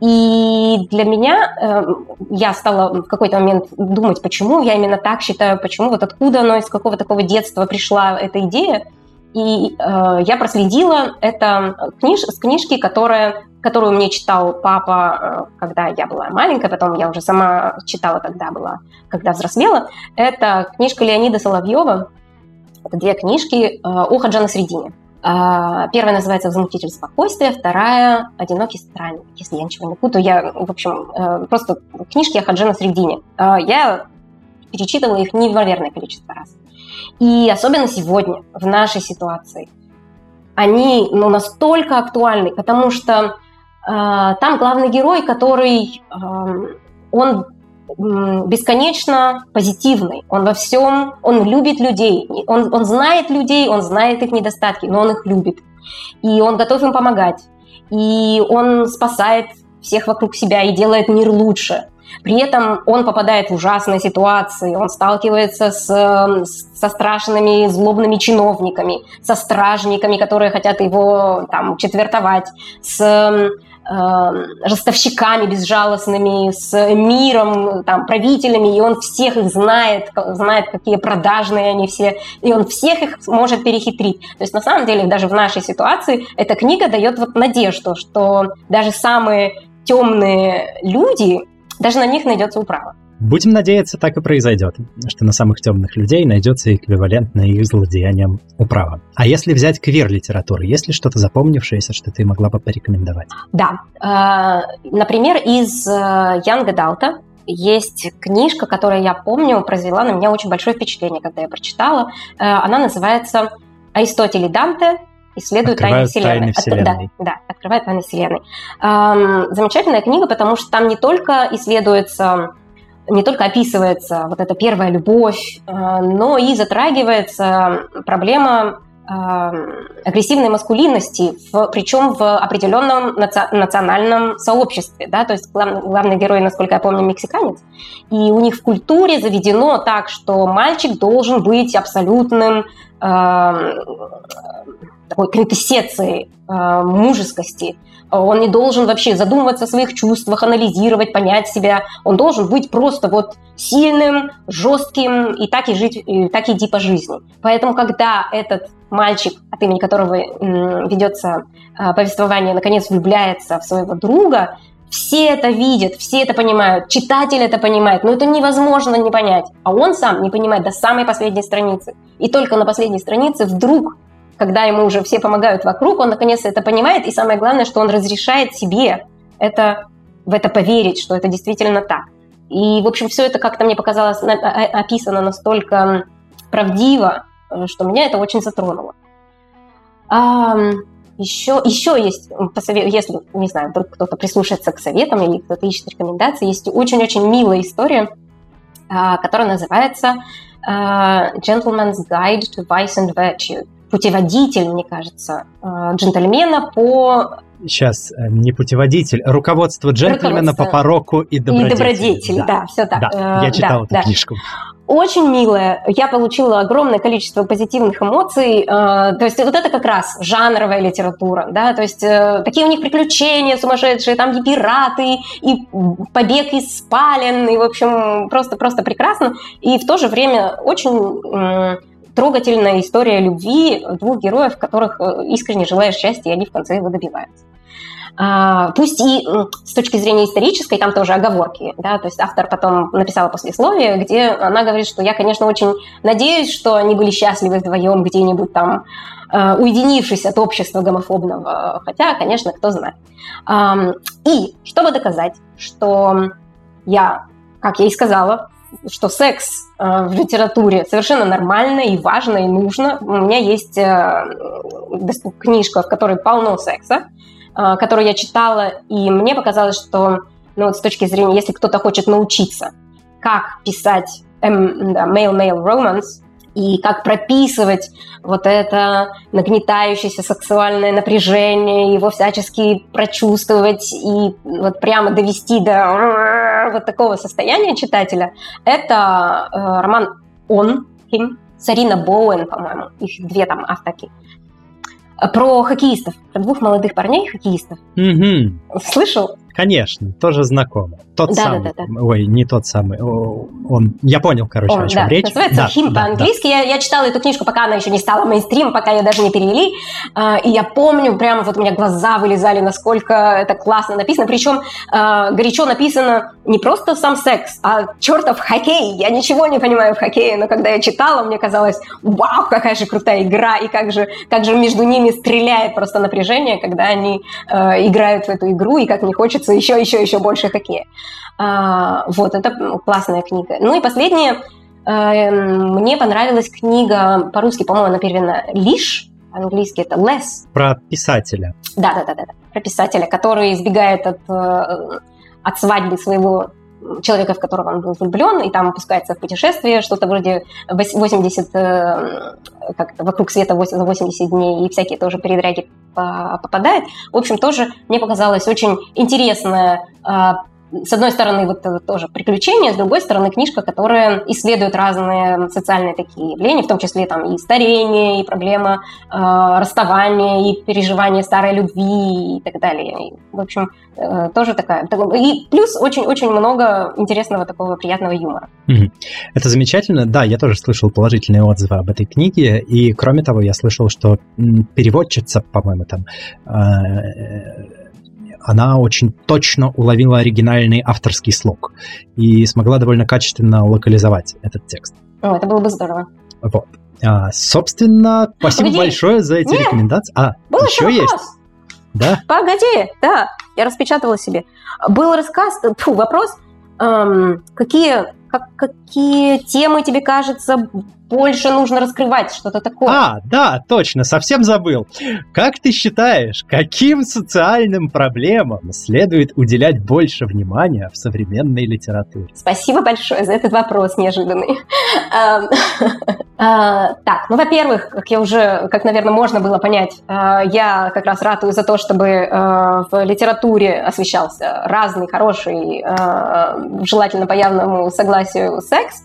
И для меня э, я стала в какой-то момент думать, почему я именно так считаю, почему, вот откуда оно, из какого такого детства пришла эта идея. И э, я проследила это книж, с книжки, которая, которую мне читал папа, э, когда я была маленькая, потом я уже сама читала, когда была, когда взрослела. Это книжка Леонида Соловьева. Это две книжки э, «У Хаджана Средине». Э, первая называется «Возмутитель спокойствия», вторая «Одинокий странник». Если я ничего не путаю, я, в общем, э, просто книжки о Хаджана Средине. Э, я перечитывала их неимоверное количество раз. И особенно сегодня, в нашей ситуации, они ну, настолько актуальны, потому что э, там главный герой, который э, он бесконечно позитивный, он во всем, он любит людей, он, он знает людей, он знает их недостатки, но он их любит, и он готов им помогать, и он спасает всех вокруг себя и делает мир лучше. При этом он попадает в ужасные ситуации, он сталкивается с, со страшными злобными чиновниками, со стражниками, которые хотят его там четвертовать, с э, ростовщиками безжалостными, с миром, там, правителями, и он всех их знает, знает, какие продажные они все, и он всех их может перехитрить. То есть на самом деле даже в нашей ситуации эта книга дает вот надежду, что даже самые темные люди даже на них найдется управа. Будем надеяться, так и произойдет, что на самых темных людей найдется эквивалентное их злодеяниям управа. А если взять квир-литературу, есть ли что-то запомнившееся, что ты могла бы порекомендовать? Да. Э, например, из э, Янга Далта есть книжка, которая, я помню, произвела на меня очень большое впечатление, когда я прочитала. Э, она называется «Аристотель и Данте исследуют тайны Вселенной. Тайны Вселенной. да, да, открывает тайны Вселенной. Эм, замечательная книга, потому что там не только исследуется не только описывается вот эта первая любовь, но и затрагивается проблема агрессивной маскулинности, в, причем в определенном наци- национальном сообществе. Да? То есть глав, главный герой, насколько я помню, мексиканец. И у них в культуре заведено так, что мальчик должен быть абсолютным э, такой квинтэссенцией э, мужескости. Он не должен вообще задумываться о своих чувствах, анализировать, понять себя. Он должен быть просто вот сильным, жестким и так и жить, и так идти по жизни. Поэтому, когда этот мальчик, от имени которого ведется а, повествование, наконец влюбляется в своего друга, все это видят, все это понимают, читатель это понимает, но это невозможно не понять. А он сам не понимает до самой последней страницы. И только на последней странице вдруг, когда ему уже все помогают вокруг, он наконец это понимает, и самое главное, что он разрешает себе это, в это поверить, что это действительно так. И, в общем, все это как-то мне показалось описано настолько правдиво, Э, что меня это очень затронуло. А, еще, еще есть, если, не знаю, вдруг кто-то прислушается к советам или кто-то ищет рекомендации, есть очень-очень милая история, а, которая называется Gentleman's Guide to Vice and Virtue. Путеводитель, мне кажется, джентльмена по Сейчас, э, не путеводитель, руководство джентльмена руководство. по пороку и добродетели. И добродетели, да, да все так. Да, я читал да, эту да. книжку очень милая. Я получила огромное количество позитивных эмоций. Э, то есть вот это как раз жанровая литература, да, то есть э, такие у них приключения сумасшедшие, там и пираты, и побег из спален, и, в общем, просто-просто прекрасно. И в то же время очень трогательная история любви двух героев, которых э, искренне желаешь счастья, и они в конце его добиваются. А, пусть и с точки зрения исторической, там тоже оговорки, да, то есть автор потом написала послесловие, где она говорит, что я, конечно, очень надеюсь, что они были счастливы вдвоем где-нибудь там, а, уединившись от общества гомофобного, хотя, конечно, кто знает. И чтобы доказать, что я, как я и сказала, что секс а, в литературе совершенно нормально и важно и нужно. У меня есть э, книжка, в которой полно секса, а, которую я читала, и мне показалось, что ну, вот с точки зрения, если кто-то хочет научиться, как писать эм, male-male romance, и как прописывать вот это нагнетающееся сексуальное напряжение, его всячески прочувствовать и вот прямо довести до вот такого состояния читателя, это э, роман «Он», him, Сарина Боуэн, по-моему, их две там авторки. Про хоккеистов, про двух молодых парней хоккеистов. Угу. Слышал? Конечно, тоже знакомо. Тот да, самый. Да, да, да. Ой, не тот самый. Он, я понял, короче, он, о чем да. речь. Называется да, «Хим» да, по-английски. Да. Я, я читала эту книжку, пока она еще не стала мейнстрим, пока ее даже не перевели. А, и я помню, прямо вот у меня глаза вылезали, насколько это классно написано. Причем а, горячо написано не просто сам секс, а чертов хоккей. Я ничего не понимаю в хоккее, но когда я читала, мне казалось, вау, какая же крутая игра, и как же, как же между ними стреляет просто напряжение, когда они э, играют в эту игру, и как мне хочется еще, еще, еще больше хоккея. А, вот, это классная книга. Ну и последнее, э, мне понравилась книга, по-русски, по-моему, она переведена «Лишь», по-английски это less. Про писателя. Да, да, да, да, про писателя, который избегает от, э, от свадьбы своего человека, в которого он был влюблен, и там опускается в путешествие, что-то вроде 80, э, как вокруг света за 80 дней, и всякие тоже передряги попадает. В общем, тоже мне показалось очень интересная с одной стороны, вот тоже приключения, с другой стороны, книжка, которая исследует разные социальные такие явления, в том числе там и старение, и проблема э, расставания, и переживания старой любви и так далее. И, в общем, э, тоже такая. И плюс очень-очень много интересного такого приятного юмора. Это замечательно. Да, я тоже слышал положительные отзывы об этой книге, и кроме того, я слышал, что переводчица, по-моему, там э, она очень точно уловила оригинальный авторский слог и смогла довольно качественно локализовать этот текст. О, это было бы здорово. Вот. А, собственно, спасибо Погоди. большое за эти Нет. рекомендации. А, Был еще есть? Вопрос. Да? Погоди, да, я распечатала себе. Был рассказ, фу, вопрос, эм, какие как, какие темы тебе кажется больше нужно раскрывать, что-то такое. А, да, точно, совсем забыл. Как ты считаешь, каким социальным проблемам следует уделять больше внимания в современной литературе? Спасибо большое за этот вопрос неожиданный. А, так, ну, во-первых, как я уже, как, наверное, можно было понять, а, я как раз ратую за то, чтобы а, в литературе освещался разный, хороший, желательно по явному согласию секс.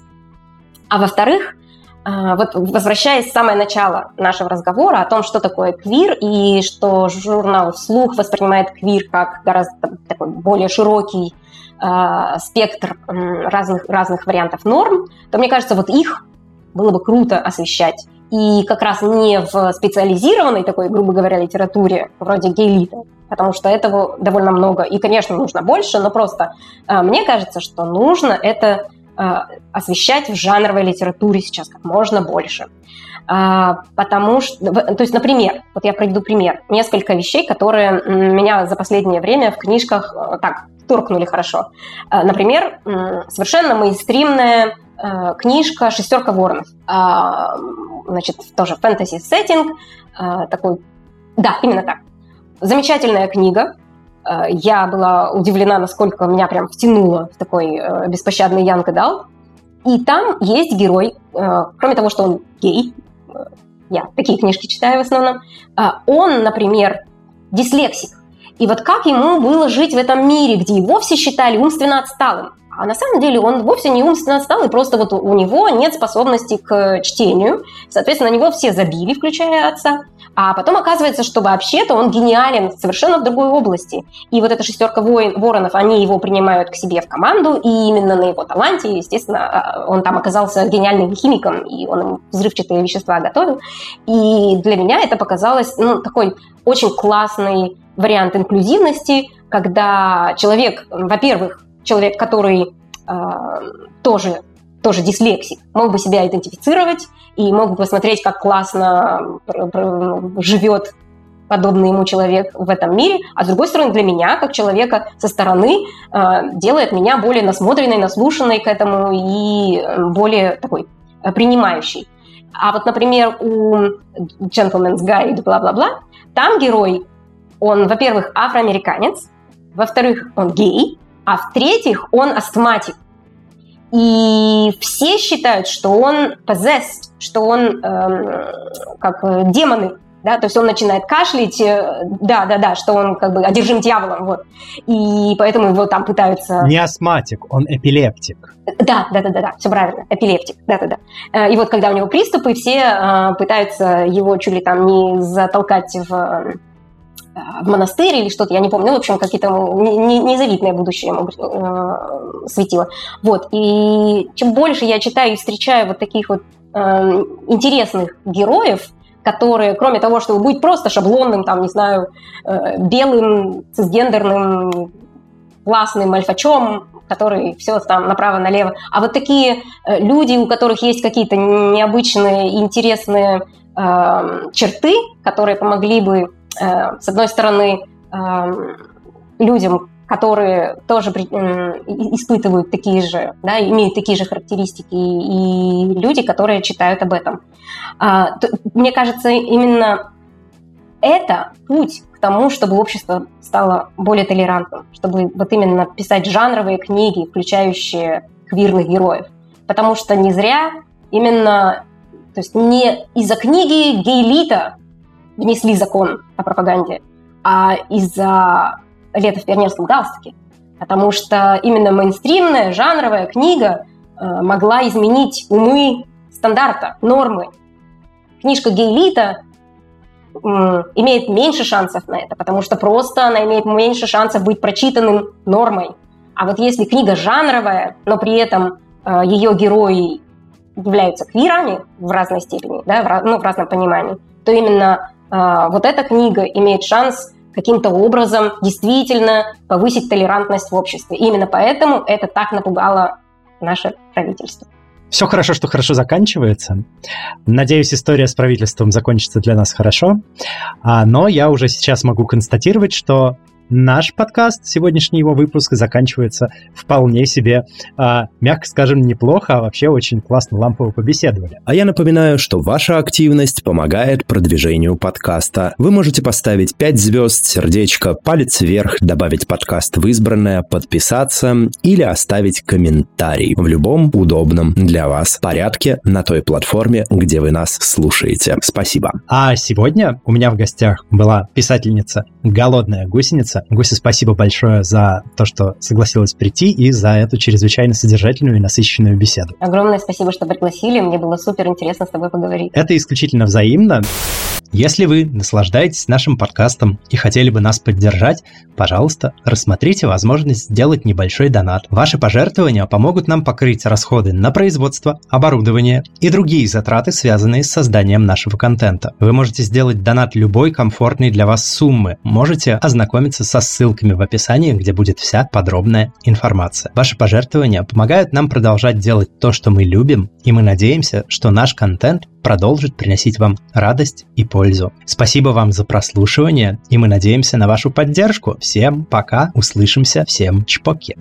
А во-вторых, вот возвращаясь в самое начало нашего разговора о том, что такое квир, и что журнал «Вслух» воспринимает квир как гораздо такой более широкий э, спектр разных, разных вариантов норм, то мне кажется, вот их было бы круто освещать. И как раз не в специализированной такой, грубо говоря, литературе, вроде гейлита, потому что этого довольно много. И, конечно, нужно больше, но просто э, мне кажется, что нужно это освещать в жанровой литературе сейчас как можно больше. А, потому что, то есть, например, вот я приведу пример, несколько вещей, которые меня за последнее время в книжках э, так торкнули хорошо. Э, например, совершенно мейнстримная книжка «Шестерка воронов». А, значит, тоже фэнтези-сеттинг, такой, да, именно так. Замечательная книга, Э, я была удивлена, насколько меня прям втянуло в такой э, беспощадный Янг Дал. И там есть герой, э, кроме того, что он гей, я такие книжки читаю в основном, он, например, дислексик. И вот как ему было жить в этом мире, где его все считали умственно отсталым? А на самом деле он вовсе не умственно отсталый, просто вот у него нет способности к чтению. Соответственно, на него все забили, включая отца. А потом оказывается, что вообще-то он гениален совершенно в другой области. И вот эта шестерка воин, воронов, они его принимают к себе в команду, и именно на его таланте, естественно, а, он там оказался гениальным химиком, и он взрывчатые вещества готовил. И для меня это показалось ну, такой очень классный вариант инклюзивности, когда человек, во-первых, человек, который э, тоже тоже дислексик, мог бы себя идентифицировать и мог бы посмотреть, как классно живет подобный ему человек в этом мире, а с другой стороны, для меня, как человека со стороны, э, делает меня более насмотренной, наслушанной к этому и более такой э, принимающей. А вот, например, у Gentleman's Guide, бла-бла-бла, там герой, он, во-первых, афроамериканец, во-вторых, он гей, а в-третьих, он астматик. И все считают, что он possessed, что он эм, как э, демоны, да, то есть он начинает кашлять, э, да, да, да, что он как бы одержим дьяволом, вот, и поэтому его там пытаются... Не астматик, он эпилептик. Да, да, да, да, да, все правильно, эпилептик, да, да, да. Э, и вот когда у него приступы, все пытаются его чуть ли там не затолкать в в монастырь или что-то, я не помню, ну, в общем, какие-то незавидное будущее ему э, светило. Вот, и чем больше я читаю и встречаю вот таких вот э, интересных героев, которые, кроме того, чтобы быть просто шаблонным, там, не знаю, э, белым, цисгендерным, классным альфачом, который все там направо-налево, а вот такие э, люди, у которых есть какие-то необычные, интересные э, черты, которые помогли бы с одной стороны, эм, людям, которые тоже испытывают такие же, да, имеют такие же характеристики, и люди, которые читают об этом. А, мне кажется, именно это путь к тому, чтобы общество стало более толерантным, чтобы вот именно писать жанровые книги, включающие квирных героев. Потому что не зря именно, то есть не из-за книги Гейлита внесли закон о пропаганде, а из-за лета в пионерском галстуке. Потому что именно мейнстримная, жанровая книга э, могла изменить умы стандарта, нормы. Книжка Гейлита имеет меньше шансов на это, потому что просто она имеет меньше шансов быть прочитанным нормой. А вот если книга жанровая, но при этом э, ее герои являются квирами в разной степени, да, в, ну, в разном понимании, то именно вот эта книга имеет шанс каким-то образом действительно повысить толерантность в обществе. И именно поэтому это так напугало наше правительство. Все хорошо, что хорошо заканчивается. Надеюсь, история с правительством закончится для нас хорошо. А, но я уже сейчас могу констатировать, что наш подкаст, сегодняшний его выпуск, заканчивается вполне себе, э, мягко скажем, неплохо, а вообще очень классно лампово побеседовали. А я напоминаю, что ваша активность помогает продвижению подкаста. Вы можете поставить 5 звезд, сердечко, палец вверх, добавить подкаст в избранное, подписаться или оставить комментарий в любом удобном для вас порядке на той платформе, где вы нас слушаете. Спасибо. А сегодня у меня в гостях была писательница «Голодная гусеница». Гуся, спасибо большое за то, что согласилась прийти и за эту чрезвычайно содержательную и насыщенную беседу. Огромное спасибо, что пригласили. Мне было супер интересно с тобой поговорить. Это исключительно взаимно. Если вы наслаждаетесь нашим подкастом и хотели бы нас поддержать, пожалуйста, рассмотрите возможность сделать небольшой донат. Ваши пожертвования помогут нам покрыть расходы на производство, оборудование и другие затраты, связанные с созданием нашего контента. Вы можете сделать донат любой комфортной для вас суммы. Можете ознакомиться со ссылками в описании, где будет вся подробная информация. Ваши пожертвования помогают нам продолжать делать то, что мы любим, и мы надеемся, что наш контент продолжит приносить вам радость и пользу. Спасибо вам за прослушивание, и мы надеемся на вашу поддержку. Всем пока, услышимся, всем чпоки.